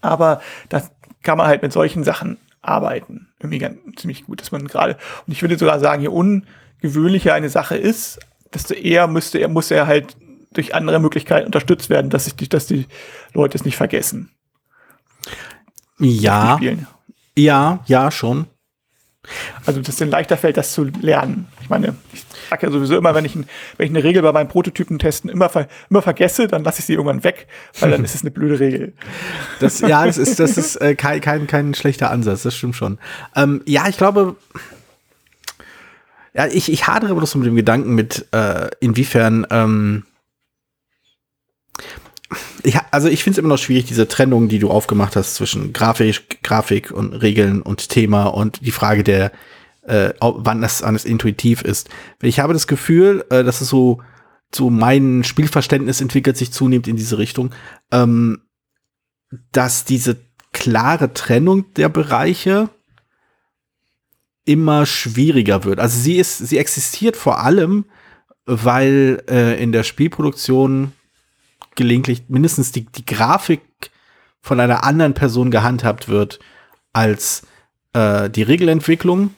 Aber das kann man halt mit solchen Sachen arbeiten. Irgendwie ganz, ziemlich gut, dass man gerade, und ich würde sogar sagen, je ungewöhnlicher eine Sache ist, desto eher müsste er, muss er halt durch andere Möglichkeiten unterstützt werden, dass, ich, dass die Leute es nicht vergessen. Ja, ja, ja, schon. Also, dass es dann leichter fällt, das zu lernen. Ich meine, ich ja sowieso immer, wenn ich, ein, wenn ich eine Regel bei meinen Prototypen testen immer, ver, immer vergesse, dann lasse ich sie irgendwann weg, weil dann ist es eine blöde Regel. Das, ja, das ist, das ist äh, kein, kein, kein schlechter Ansatz, das stimmt schon. Ähm, ja, ich glaube, ja, ich, ich hadere bloß mit dem Gedanken mit, äh, inwiefern, ähm, ich, also ich finde es immer noch schwierig, diese Trennung, die du aufgemacht hast zwischen Grafik, Grafik und Regeln und Thema und die Frage der, äh, wann das alles intuitiv ist. Ich habe das Gefühl, äh, dass es so, so mein Spielverständnis entwickelt sich zunehmend in diese Richtung, ähm, dass diese klare Trennung der Bereiche immer schwieriger wird. Also sie ist, sie existiert vor allem, weil äh, in der Spielproduktion gelegentlich mindestens die, die Grafik von einer anderen Person gehandhabt wird als äh, die Regelentwicklung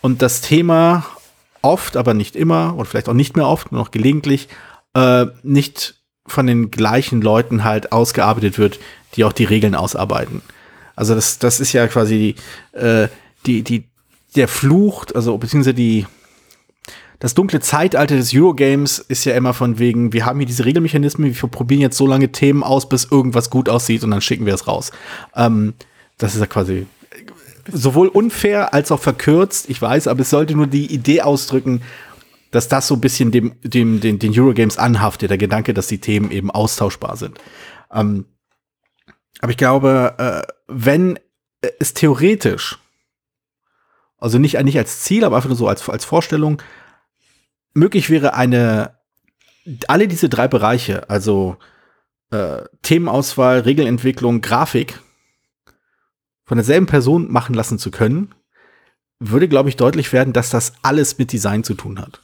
und das Thema oft, aber nicht immer und vielleicht auch nicht mehr oft, nur noch gelegentlich, äh, nicht von den gleichen Leuten halt ausgearbeitet wird, die auch die Regeln ausarbeiten. Also das, das ist ja quasi äh, die, die, der Fluch, also beziehungsweise die, das dunkle Zeitalter des Eurogames ist ja immer von wegen, wir haben hier diese Regelmechanismen, wir probieren jetzt so lange Themen aus, bis irgendwas gut aussieht und dann schicken wir es raus. Ähm, das ist ja quasi sowohl unfair als auch verkürzt, ich weiß, aber es sollte nur die Idee ausdrücken, dass das so ein bisschen dem, dem, den, den Eurogames anhaftet, der Gedanke, dass die Themen eben austauschbar sind. Ähm, aber ich glaube, äh, wenn es theoretisch, also nicht, nicht als Ziel, aber einfach nur so als, als Vorstellung, möglich wäre eine, alle diese drei Bereiche, also äh, Themenauswahl, Regelentwicklung, Grafik, von derselben Person machen lassen zu können, würde, glaube ich, deutlich werden, dass das alles mit Design zu tun hat.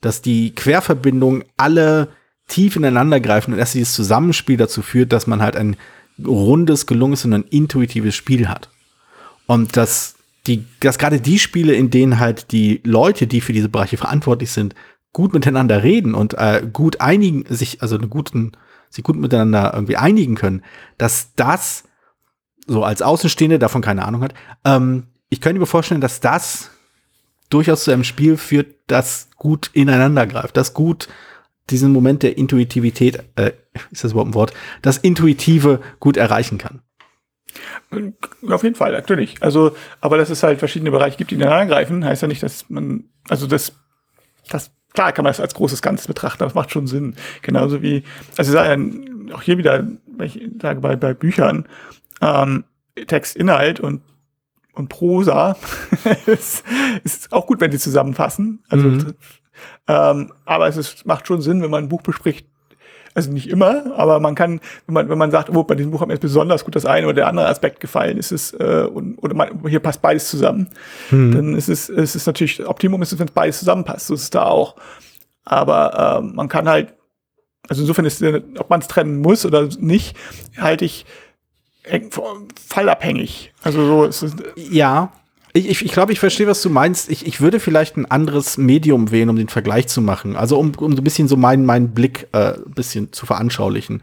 Dass die Querverbindungen alle tief ineinander greifen und dass dieses Zusammenspiel dazu führt, dass man halt ein rundes, gelungenes und ein intuitives Spiel hat. Und dass die, dass gerade die Spiele, in denen halt die Leute, die für diese Bereiche verantwortlich sind, gut miteinander reden und äh, gut einigen, sich, also einen guten, sich gut miteinander irgendwie einigen können, dass das so als Außenstehende davon keine Ahnung hat, ähm, ich könnte mir vorstellen, dass das durchaus zu einem Spiel führt, das gut ineinander greift, das gut diesen Moment der Intuitivität, äh, ist das überhaupt ein Wort, das Intuitive gut erreichen kann. Auf jeden Fall, natürlich. Also, aber dass es halt verschiedene Bereiche gibt, die ineinander greifen, heißt ja nicht, dass man, also das, das, klar kann man das als großes Ganzes betrachten, das macht schon Sinn. Genauso wie, also ich sage ja auch hier wieder, wenn ich sage bei, bei Büchern, ähm, Text, Inhalt und und Prosa ist, ist auch gut, wenn die zusammenfassen. Also, Mhm. ähm, aber es ist, macht schon Sinn, wenn man ein Buch bespricht. Also nicht immer, aber man kann, wenn man, wenn man sagt, oh, bei diesem Buch hat mir jetzt besonders gut das eine oder der andere Aspekt gefallen, ist es, äh, und, oder man, hier passt beides zusammen, dann ist es, es ist natürlich, Optimum ist es, wenn es beides zusammenpasst, so ist es da auch. Aber ähm, man kann halt, also insofern ist, äh, ob man es trennen muss oder nicht, halte ich fallabhängig. Also so ist es, Ja, ich, ich, ich glaube, ich verstehe, was du meinst. Ich, ich würde vielleicht ein anderes Medium wählen, um den Vergleich zu machen. Also um, um so ein bisschen so meinen, meinen Blick äh, ein bisschen zu veranschaulichen.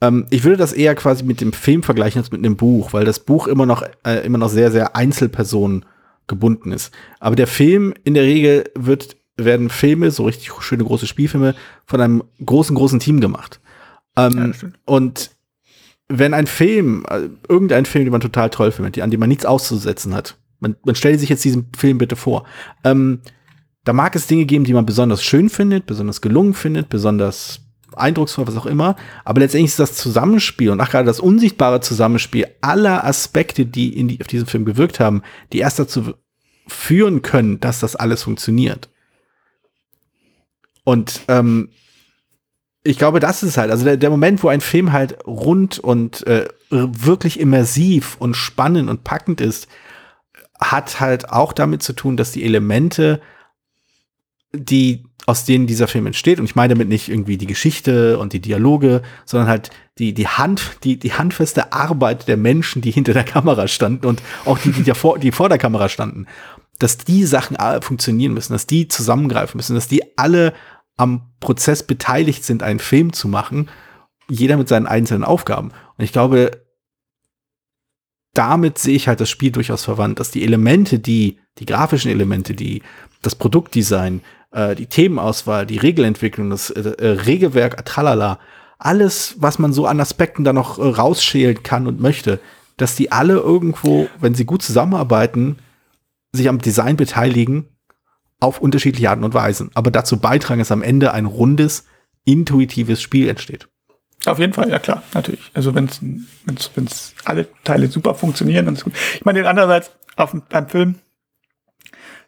Ähm, ich würde das eher quasi mit dem Film vergleichen als mit einem Buch, weil das Buch immer noch, äh, immer noch sehr, sehr Einzelpersonen gebunden ist. Aber der Film in der Regel wird, werden Filme, so richtig schöne große Spielfilme, von einem großen, großen Team gemacht. Ja, Ähm, stimmt. und wenn ein Film, äh, irgendein Film, den man total toll findet, an dem man nichts auszusetzen hat, man, man stellt sich jetzt diesen Film bitte vor, ähm, da mag es Dinge geben, die man besonders schön findet, besonders gelungen findet, besonders eindrucksvoll, was auch immer. Aber letztendlich ist das Zusammenspiel und auch gerade das unsichtbare Zusammenspiel aller Aspekte, die, in die auf diesen Film gewirkt haben, die erst dazu führen können, dass das alles funktioniert. Und ähm, ich glaube, das ist halt, also der, der Moment, wo ein Film halt rund und äh, wirklich immersiv und spannend und packend ist, hat halt auch damit zu tun, dass die Elemente, die aus denen dieser Film entsteht, und ich meine damit nicht irgendwie die Geschichte und die Dialoge, sondern halt die, die Hand, die, die handfeste Arbeit der Menschen, die hinter der Kamera standen und auch die, die, davor, die vor der Kamera standen, dass die Sachen funktionieren müssen, dass die zusammengreifen müssen, dass die alle am Prozess beteiligt sind, einen Film zu machen, jeder mit seinen einzelnen Aufgaben. Und ich glaube, damit sehe ich halt das Spiel durchaus verwandt, dass die Elemente, die, die grafischen Elemente, die, das Produktdesign, äh, die Themenauswahl, die Regelentwicklung, das äh, äh Regelwerk, tralala, alles, was man so an Aspekten da noch äh, rausschälen kann und möchte, dass die alle irgendwo, wenn sie gut zusammenarbeiten, sich am Design beteiligen auf unterschiedliche Arten und Weisen. Aber dazu beitragen, dass am Ende ein rundes, intuitives Spiel entsteht. Auf jeden Fall, ja klar, natürlich. Also wenn es wenn's, wenn's alle Teile super funktionieren, dann ist gut. Ich meine, andererseits, auf, beim Film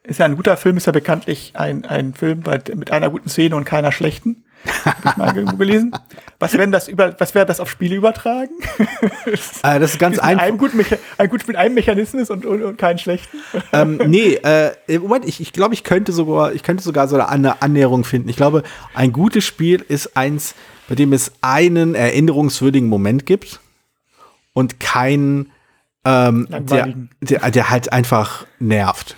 ist ja ein guter Film, ist ja bekanntlich ein, ein Film bei, mit einer guten Szene und keiner schlechten. Hab ich mal irgendwo gelesen. Was wäre das über, was wäre das auf Spiele übertragen? äh, das ist ganz einfach. Ein gut, ein gut mit einem Mechanismus und, und, und keinen schlechten. ähm, nee, äh, Moment, ich, ich glaube, ich könnte sogar, ich könnte sogar so eine Annäherung finden. Ich glaube, ein gutes Spiel ist eins, bei dem es einen erinnerungswürdigen Moment gibt und keinen, ähm, der, der, der halt einfach nervt.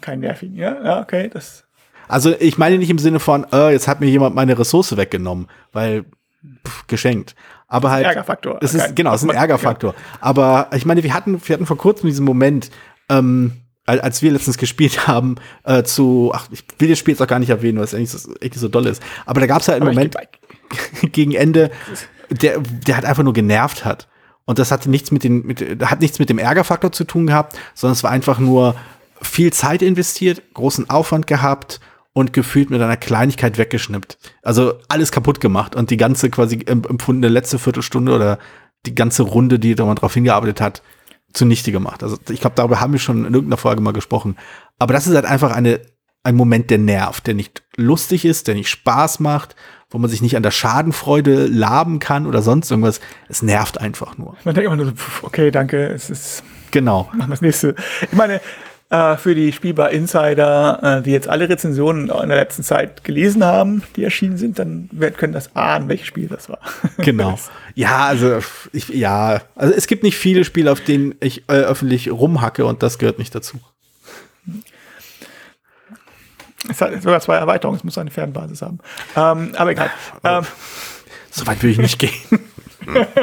Kein nervigen, ja, ja, okay, das also ich meine nicht im Sinne von, äh, jetzt hat mir jemand meine Ressource weggenommen, weil pff, geschenkt. Aber halt, Ärgerfaktor. Es ist genau, es ist ein Ärgerfaktor. Aber ich meine, wir hatten, wir hatten vor kurzem diesen Moment, ähm, als wir letztens gespielt haben, äh, zu, ach, ich will das Spiel jetzt auch gar nicht erwähnen, weil es eigentlich so, echt so doll ist. Aber da gab es halt einen Moment gegen Ende, der, der halt einfach nur genervt hat. Und das hatte nichts mit den, mit, hat nichts mit dem Ärgerfaktor zu tun gehabt, sondern es war einfach nur viel Zeit investiert, großen Aufwand gehabt und gefühlt mit einer Kleinigkeit weggeschnippt. Also alles kaputt gemacht und die ganze quasi empfundene letzte Viertelstunde oder die ganze Runde, die da man drauf hingearbeitet hat, zunichte gemacht. Also ich glaube, darüber haben wir schon in irgendeiner Folge mal gesprochen. Aber das ist halt einfach eine, ein Moment, der nervt, der nicht lustig ist, der nicht Spaß macht, wo man sich nicht an der Schadenfreude laben kann oder sonst irgendwas. Es nervt einfach nur. Man denkt immer nur, okay, danke, es ist. Genau. Machen wir das nächste. Ich meine, äh, für die Spielbar Insider, äh, die jetzt alle Rezensionen in der letzten Zeit gelesen haben, die erschienen sind, dann können das ahnen, welches Spiel das war. Genau. Ja, also ich, ja, also es gibt nicht viele Spiele, auf denen ich äh, öffentlich rumhacke und das gehört nicht dazu. Es hat sogar zwei Erweiterungen, es muss eine Fernbasis haben. Ähm, aber egal. Ähm, so weit will ich nicht gehen.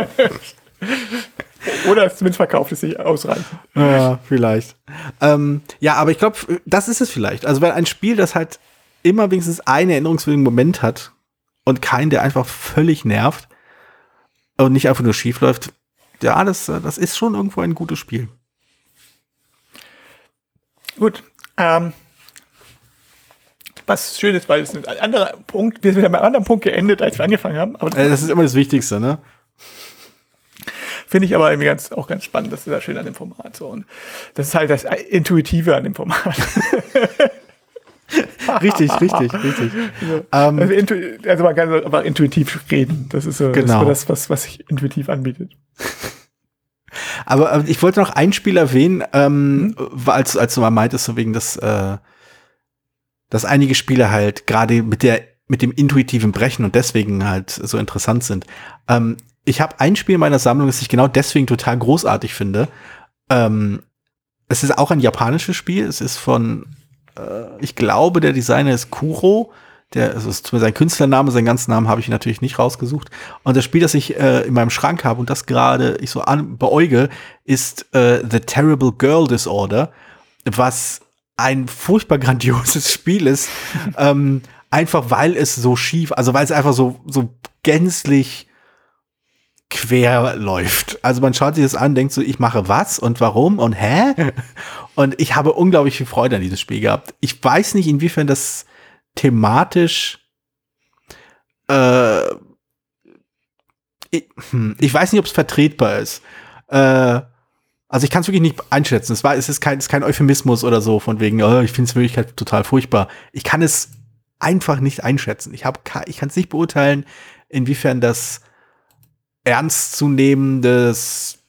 Oder zumindest verkauft es sich ausreichend. Ja, vielleicht. Ähm, ja, aber ich glaube, das ist es vielleicht. Also, weil ein Spiel, das halt immer wenigstens einen erinnerungswürdigen Moment hat und keinen, der einfach völlig nervt und nicht einfach nur schief läuft, ja, das, das ist schon irgendwo ein gutes Spiel. Gut. Ähm, was schön ist, weil es ein anderer Punkt, wir sind an einem anderen Punkt geendet, als wir angefangen haben. Aber das, äh, das ist immer das Wichtigste, ne? Finde ich aber irgendwie ganz, auch ganz spannend, das ist ja schön an dem Format. So. Und das ist halt das Intuitive an dem Format. richtig, richtig, richtig. Also, also, also, man kann einfach intuitiv reden. Das ist so, genau. das, was, was sich intuitiv anbietet. Aber, aber ich wollte noch ein Spiel erwähnen, ähm, mhm. als, als du mal meintest, so wegen des, äh, dass einige Spiele halt gerade mit der mit dem intuitiven Brechen und deswegen halt so interessant sind. Ähm, ich habe ein Spiel in meiner Sammlung, das ich genau deswegen total großartig finde. Ähm, es ist auch ein japanisches Spiel. Es ist von, äh, ich glaube, der Designer ist Kuro. Der, also ist sein Künstlername, seinen ganzen Namen habe ich natürlich nicht rausgesucht. Und das Spiel, das ich äh, in meinem Schrank habe und das gerade ich so an, beäuge, ist äh, The Terrible Girl Disorder, was ein furchtbar grandioses Spiel ist. ähm, einfach weil es so schief, also weil es einfach so, so gänzlich quer läuft. Also man schaut sich das an, denkt so, ich mache was und warum und hä? Und ich habe unglaublich viel Freude an dieses Spiel gehabt. Ich weiß nicht, inwiefern das thematisch äh, ich, hm, ich weiß nicht, ob es vertretbar ist. Äh, also ich kann es wirklich nicht einschätzen. Es, war, es, ist kein, es ist kein Euphemismus oder so, von wegen, oh, ich finde es in Wirklichkeit total furchtbar. Ich kann es einfach nicht einschätzen. Ich, hab, ich kann es nicht beurteilen, inwiefern das ernstzunehmendes,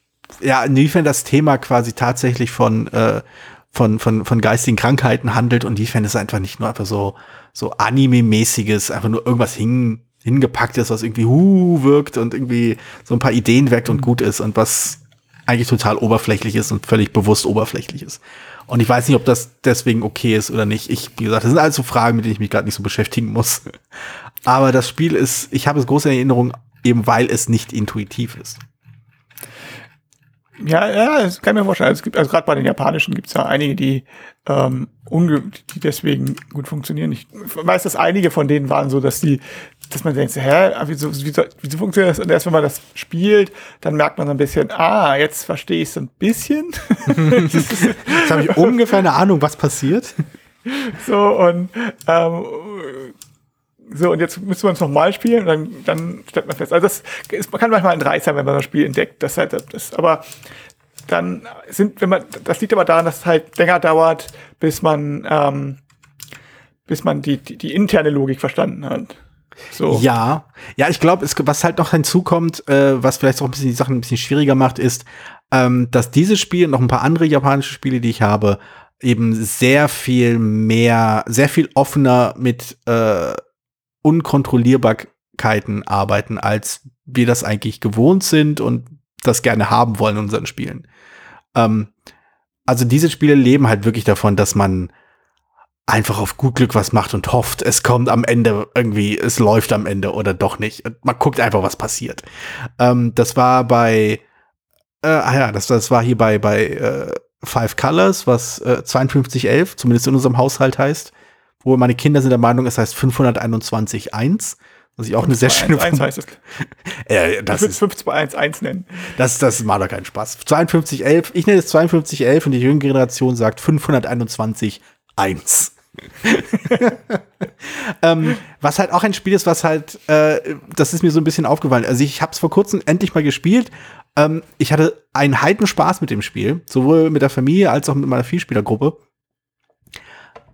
ja, inwiefern das Thema quasi tatsächlich von, äh, von, von, von geistigen Krankheiten handelt und inwiefern es einfach nicht nur einfach so, so Anime-mäßiges, einfach nur irgendwas hin, hingepackt ist, was irgendwie hu wirkt und irgendwie so ein paar Ideen weckt und gut ist und was eigentlich total oberflächlich ist und völlig bewusst oberflächlich ist. Und ich weiß nicht, ob das deswegen okay ist oder nicht. Ich, wie gesagt, das sind also Fragen, mit denen ich mich gerade nicht so beschäftigen muss. Aber das Spiel ist, ich habe es große Erinnerung, eben weil es nicht intuitiv ist. Ja, ja, das kann ich mir vorstellen. Also, es gibt, also gerade bei den japanischen gibt es ja einige, die, ähm, die deswegen gut funktionieren. Ich weiß, dass einige von denen waren so, dass die, dass man denkt, hä, wieso, wieso, wieso funktioniert das? Und erst wenn man das spielt, dann merkt man so ein bisschen, ah, jetzt verstehe ich es ein bisschen. jetzt habe ich ungefähr eine Ahnung, was passiert. So, und ähm, so, und jetzt müssen wir uns nochmal spielen und dann, dann stellt man fest. Also das ist, man kann manchmal ein Reiz sein, wenn man das Spiel entdeckt. Das halt das, aber dann sind, wenn man, das liegt aber daran, dass es halt länger dauert, bis man, ähm, bis man die, die, die interne Logik verstanden hat. So. Ja, ja, ich glaube, was halt noch hinzukommt, äh, was vielleicht auch ein bisschen die Sachen ein bisschen schwieriger macht, ist, ähm, dass dieses Spiel und noch ein paar andere japanische Spiele, die ich habe, eben sehr viel mehr, sehr viel offener mit äh, Unkontrollierbarkeiten arbeiten, als wir das eigentlich gewohnt sind und das gerne haben wollen in unseren Spielen. Ähm, also diese Spiele leben halt wirklich davon, dass man einfach auf gut Glück was macht und hofft, es kommt am Ende irgendwie, es läuft am Ende oder doch nicht. Man guckt einfach, was passiert. Ähm, das war bei, äh, ah ja, das, das war hier bei, bei äh, Five Colors, was äh, 5211, zumindest in unserem Haushalt heißt wo meine Kinder sind der Meinung, es heißt 521.1. Was ich auch eine sehr schöne 1 heißt es. äh, das ich würde es 521 nennen. Das, das macht doch keinen Spaß. 5211, ich nenne es 5211 und die jüngere Generation sagt 521.1. ähm, was halt auch ein Spiel ist, was halt, äh, das ist mir so ein bisschen aufgefallen. Also ich habe es vor kurzem endlich mal gespielt. Ähm, ich hatte einen heiden Spaß mit dem Spiel, sowohl mit der Familie als auch mit meiner Vielspielergruppe.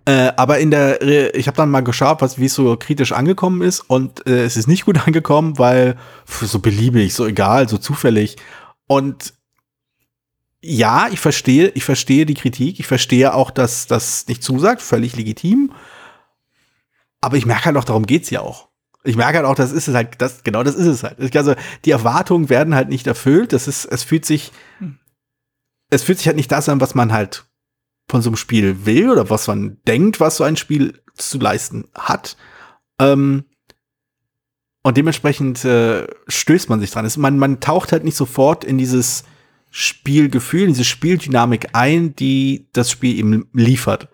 Äh, aber in der, ich habe dann mal geschaut, was wie es so kritisch angekommen ist und äh, es ist nicht gut angekommen, weil so beliebig, so egal, so zufällig. Und ja, ich verstehe, ich verstehe die Kritik, ich verstehe auch, dass das nicht zusagt, völlig legitim. Aber ich merke halt auch, darum geht's ja auch. Ich merke halt auch, das ist es halt, das, genau das ist es halt. Also, die Erwartungen werden halt nicht erfüllt. Das ist, es fühlt sich, hm. es fühlt sich halt nicht das an, was man halt von so einem Spiel will oder was man denkt, was so ein Spiel zu leisten hat. Ähm, und dementsprechend äh, stößt man sich dran. Es, man, man taucht halt nicht sofort in dieses Spielgefühl, in diese Spieldynamik ein, die das Spiel eben liefert.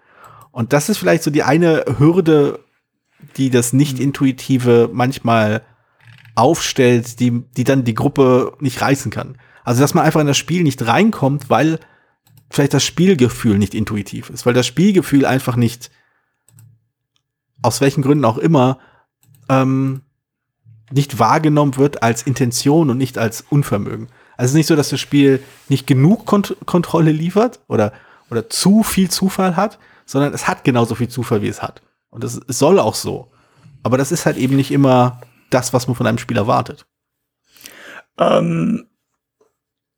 Und das ist vielleicht so die eine Hürde, die das Nicht-Intuitive manchmal aufstellt, die, die dann die Gruppe nicht reißen kann. Also, dass man einfach in das Spiel nicht reinkommt, weil vielleicht das Spielgefühl nicht intuitiv ist, weil das Spielgefühl einfach nicht, aus welchen Gründen auch immer, ähm, nicht wahrgenommen wird als Intention und nicht als Unvermögen. Also es ist nicht so, dass das Spiel nicht genug Kont Kontrolle liefert oder, oder zu viel Zufall hat, sondern es hat genauso viel Zufall, wie es hat. Und es soll auch so. Aber das ist halt eben nicht immer das, was man von einem Spiel erwartet. Ähm,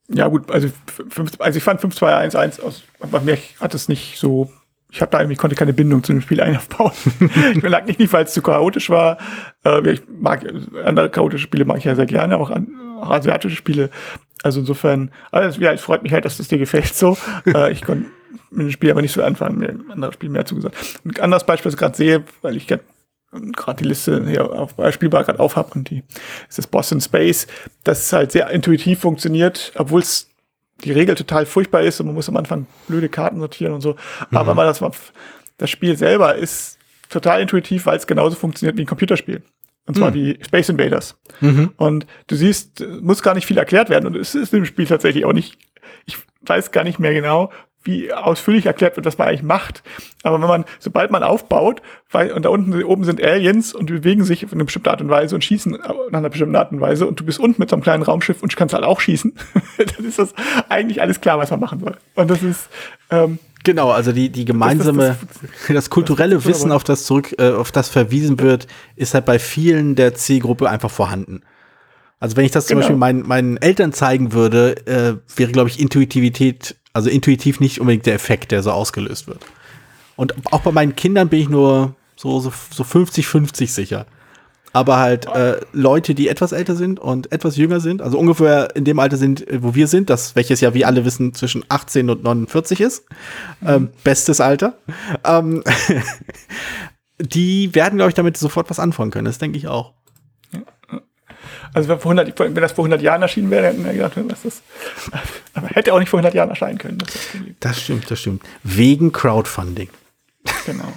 ja, gut, also, fünf, also ich fand 5-2-1-1 aus, aber mir hat es nicht so, ich habe da irgendwie konnte keine Bindung zu dem Spiel aufbauen. ich lag nicht, nicht weil es zu chaotisch war. Äh, ich mag andere chaotische Spiele mag ich ja sehr gerne, auch, an, auch asiatische Spiele. Also insofern, also, ja, es freut mich halt, dass das dir gefällt so. äh, ich konnte mit dem Spiel aber nicht so anfangen, mir andere Spiele mehr zugesagt. Ein anderes Beispiel, das ich gerade sehe, weil ich gerade die Liste hier auf Spielbar gerade aufhab und die ist das Boss in Space, das halt sehr intuitiv funktioniert, obwohl es die Regel total furchtbar ist und man muss am Anfang blöde Karten sortieren und so. Mhm. Aber mal das, das Spiel selber ist total intuitiv, weil es genauso funktioniert wie ein Computerspiel. Und zwar mhm. die Space Invaders. Mhm. Und du siehst, muss gar nicht viel erklärt werden. Und es ist im Spiel tatsächlich auch nicht, ich weiß gar nicht mehr genau, wie ausführlich erklärt wird, was man eigentlich macht. Aber wenn man, sobald man aufbaut, weil, und da unten oben sind Aliens und die bewegen sich auf eine bestimmte Art und Weise und schießen nach einer bestimmten Art und Weise und du bist unten mit so einem kleinen Raumschiff und kannst halt auch schießen, dann ist das eigentlich alles klar, was man machen soll. Und das ist, ähm, Genau, also die, die gemeinsame, das, das, das kulturelle das Wissen, auf das zurück, äh, auf das verwiesen wird, ist halt bei vielen der Zielgruppe einfach vorhanden. Also wenn ich das zum genau. Beispiel meinen, meinen Eltern zeigen würde, äh, wäre, glaube ich, Intuitivität, also intuitiv nicht unbedingt der Effekt, der so ausgelöst wird. Und auch bei meinen Kindern bin ich nur so, so, so 50-50 sicher. Aber halt äh, Leute, die etwas älter sind und etwas jünger sind, also ungefähr in dem Alter sind, äh, wo wir sind, das welches ja, wie alle wissen, zwischen 18 und 49 ist. Ähm, mhm. bestes Alter. Ähm, die werden, glaube ich, damit sofort was anfangen können. Das denke ich auch. Also wenn, vor 100, wenn das vor 100 Jahren erschienen wäre, hätten wir gedacht, was ist das? Aber hätte auch nicht vor 100 Jahren erscheinen können. Das, das stimmt, das stimmt. Wegen Crowdfunding. Genau.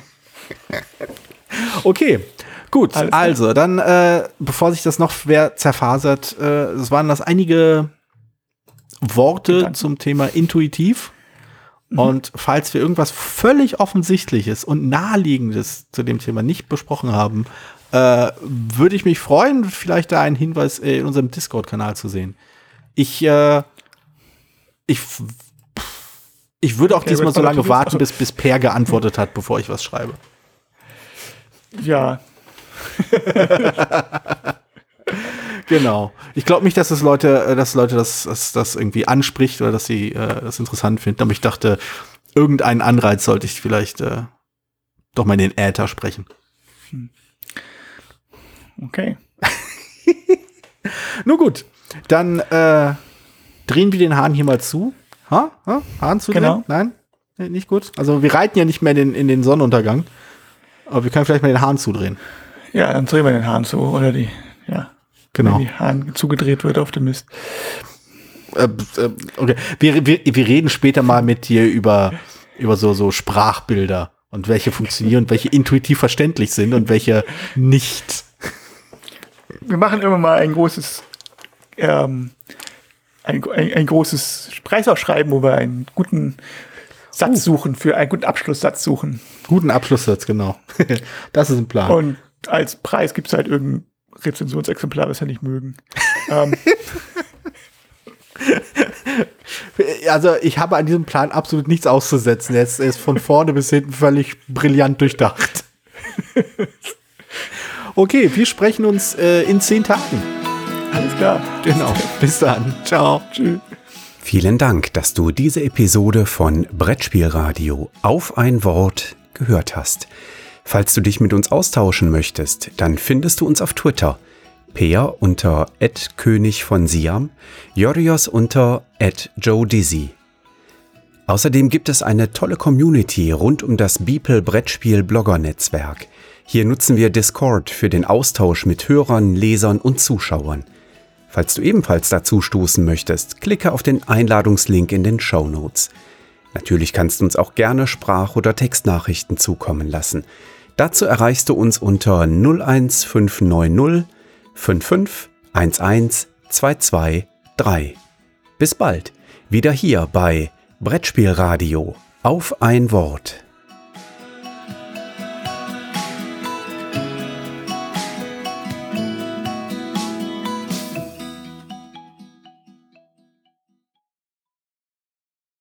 okay, gut. Alles also, klar. dann, äh, bevor sich das noch wer zerfasert, äh, es waren das einige Worte Gedanken. zum Thema intuitiv. Mhm. Und falls wir irgendwas völlig Offensichtliches und Naheliegendes zu dem Thema nicht besprochen haben, äh, würde ich mich freuen, vielleicht da einen Hinweis äh, in unserem Discord-Kanal zu sehen. Ich, äh, ich, ich würde auch okay, diesmal so lange warten, bis, bis Per geantwortet hat, bevor ich was schreibe. Ja. genau. Ich glaube nicht, dass es Leute, äh, dass Leute das, das, das irgendwie anspricht oder dass sie äh, das interessant finden. Aber ich dachte, irgendeinen Anreiz sollte ich vielleicht äh, doch mal in den Äther sprechen. Okay. Nun gut, dann äh, drehen wir den Hahn hier mal zu. Ha? ha? Hahn zu genau. Nein? Nicht gut. Also wir reiten ja nicht mehr in den, in den Sonnenuntergang. Aber wir können vielleicht mal den Hahn zudrehen. Ja, dann drehen wir den Hahn zu. Oder die, ja. Genau. Wenn die Hahn zugedreht wird auf dem Mist. Äh, äh, okay. Wir, wir, wir reden später mal mit dir über, über so, so Sprachbilder und welche funktionieren und welche intuitiv verständlich sind und welche nicht wir machen immer mal ein großes, ähm, ein, ein, ein, großes Preisausschreiben, wo wir einen guten Satz uh. suchen, für einen guten Abschlusssatz suchen. Guten Abschlusssatz, genau. das ist ein Plan. Und als Preis gibt es halt irgendein Rezensionsexemplar, was wir nicht mögen. ähm. Also ich habe an diesem Plan absolut nichts auszusetzen. Er ist, er ist von vorne bis hinten völlig brillant durchdacht. Okay, wir sprechen uns äh, in zehn Tagen. Alles klar. Genau. Bis dann. Ciao. Tschüss. Vielen Dank, dass du diese Episode von Brettspielradio auf ein Wort gehört hast. Falls du dich mit uns austauschen möchtest, dann findest du uns auf Twitter. Peer unter König von Siam, Jorios unter Joe Dizzy. Außerdem gibt es eine tolle Community rund um das Beeple Brettspiel Blogger Netzwerk. Hier nutzen wir Discord für den Austausch mit Hörern, Lesern und Zuschauern. Falls du ebenfalls dazu stoßen möchtest, klicke auf den Einladungslink in den Show Notes. Natürlich kannst du uns auch gerne Sprach- oder Textnachrichten zukommen lassen. Dazu erreichst du uns unter 01590 55 11 223. Bis bald, wieder hier bei Brettspielradio auf ein Wort.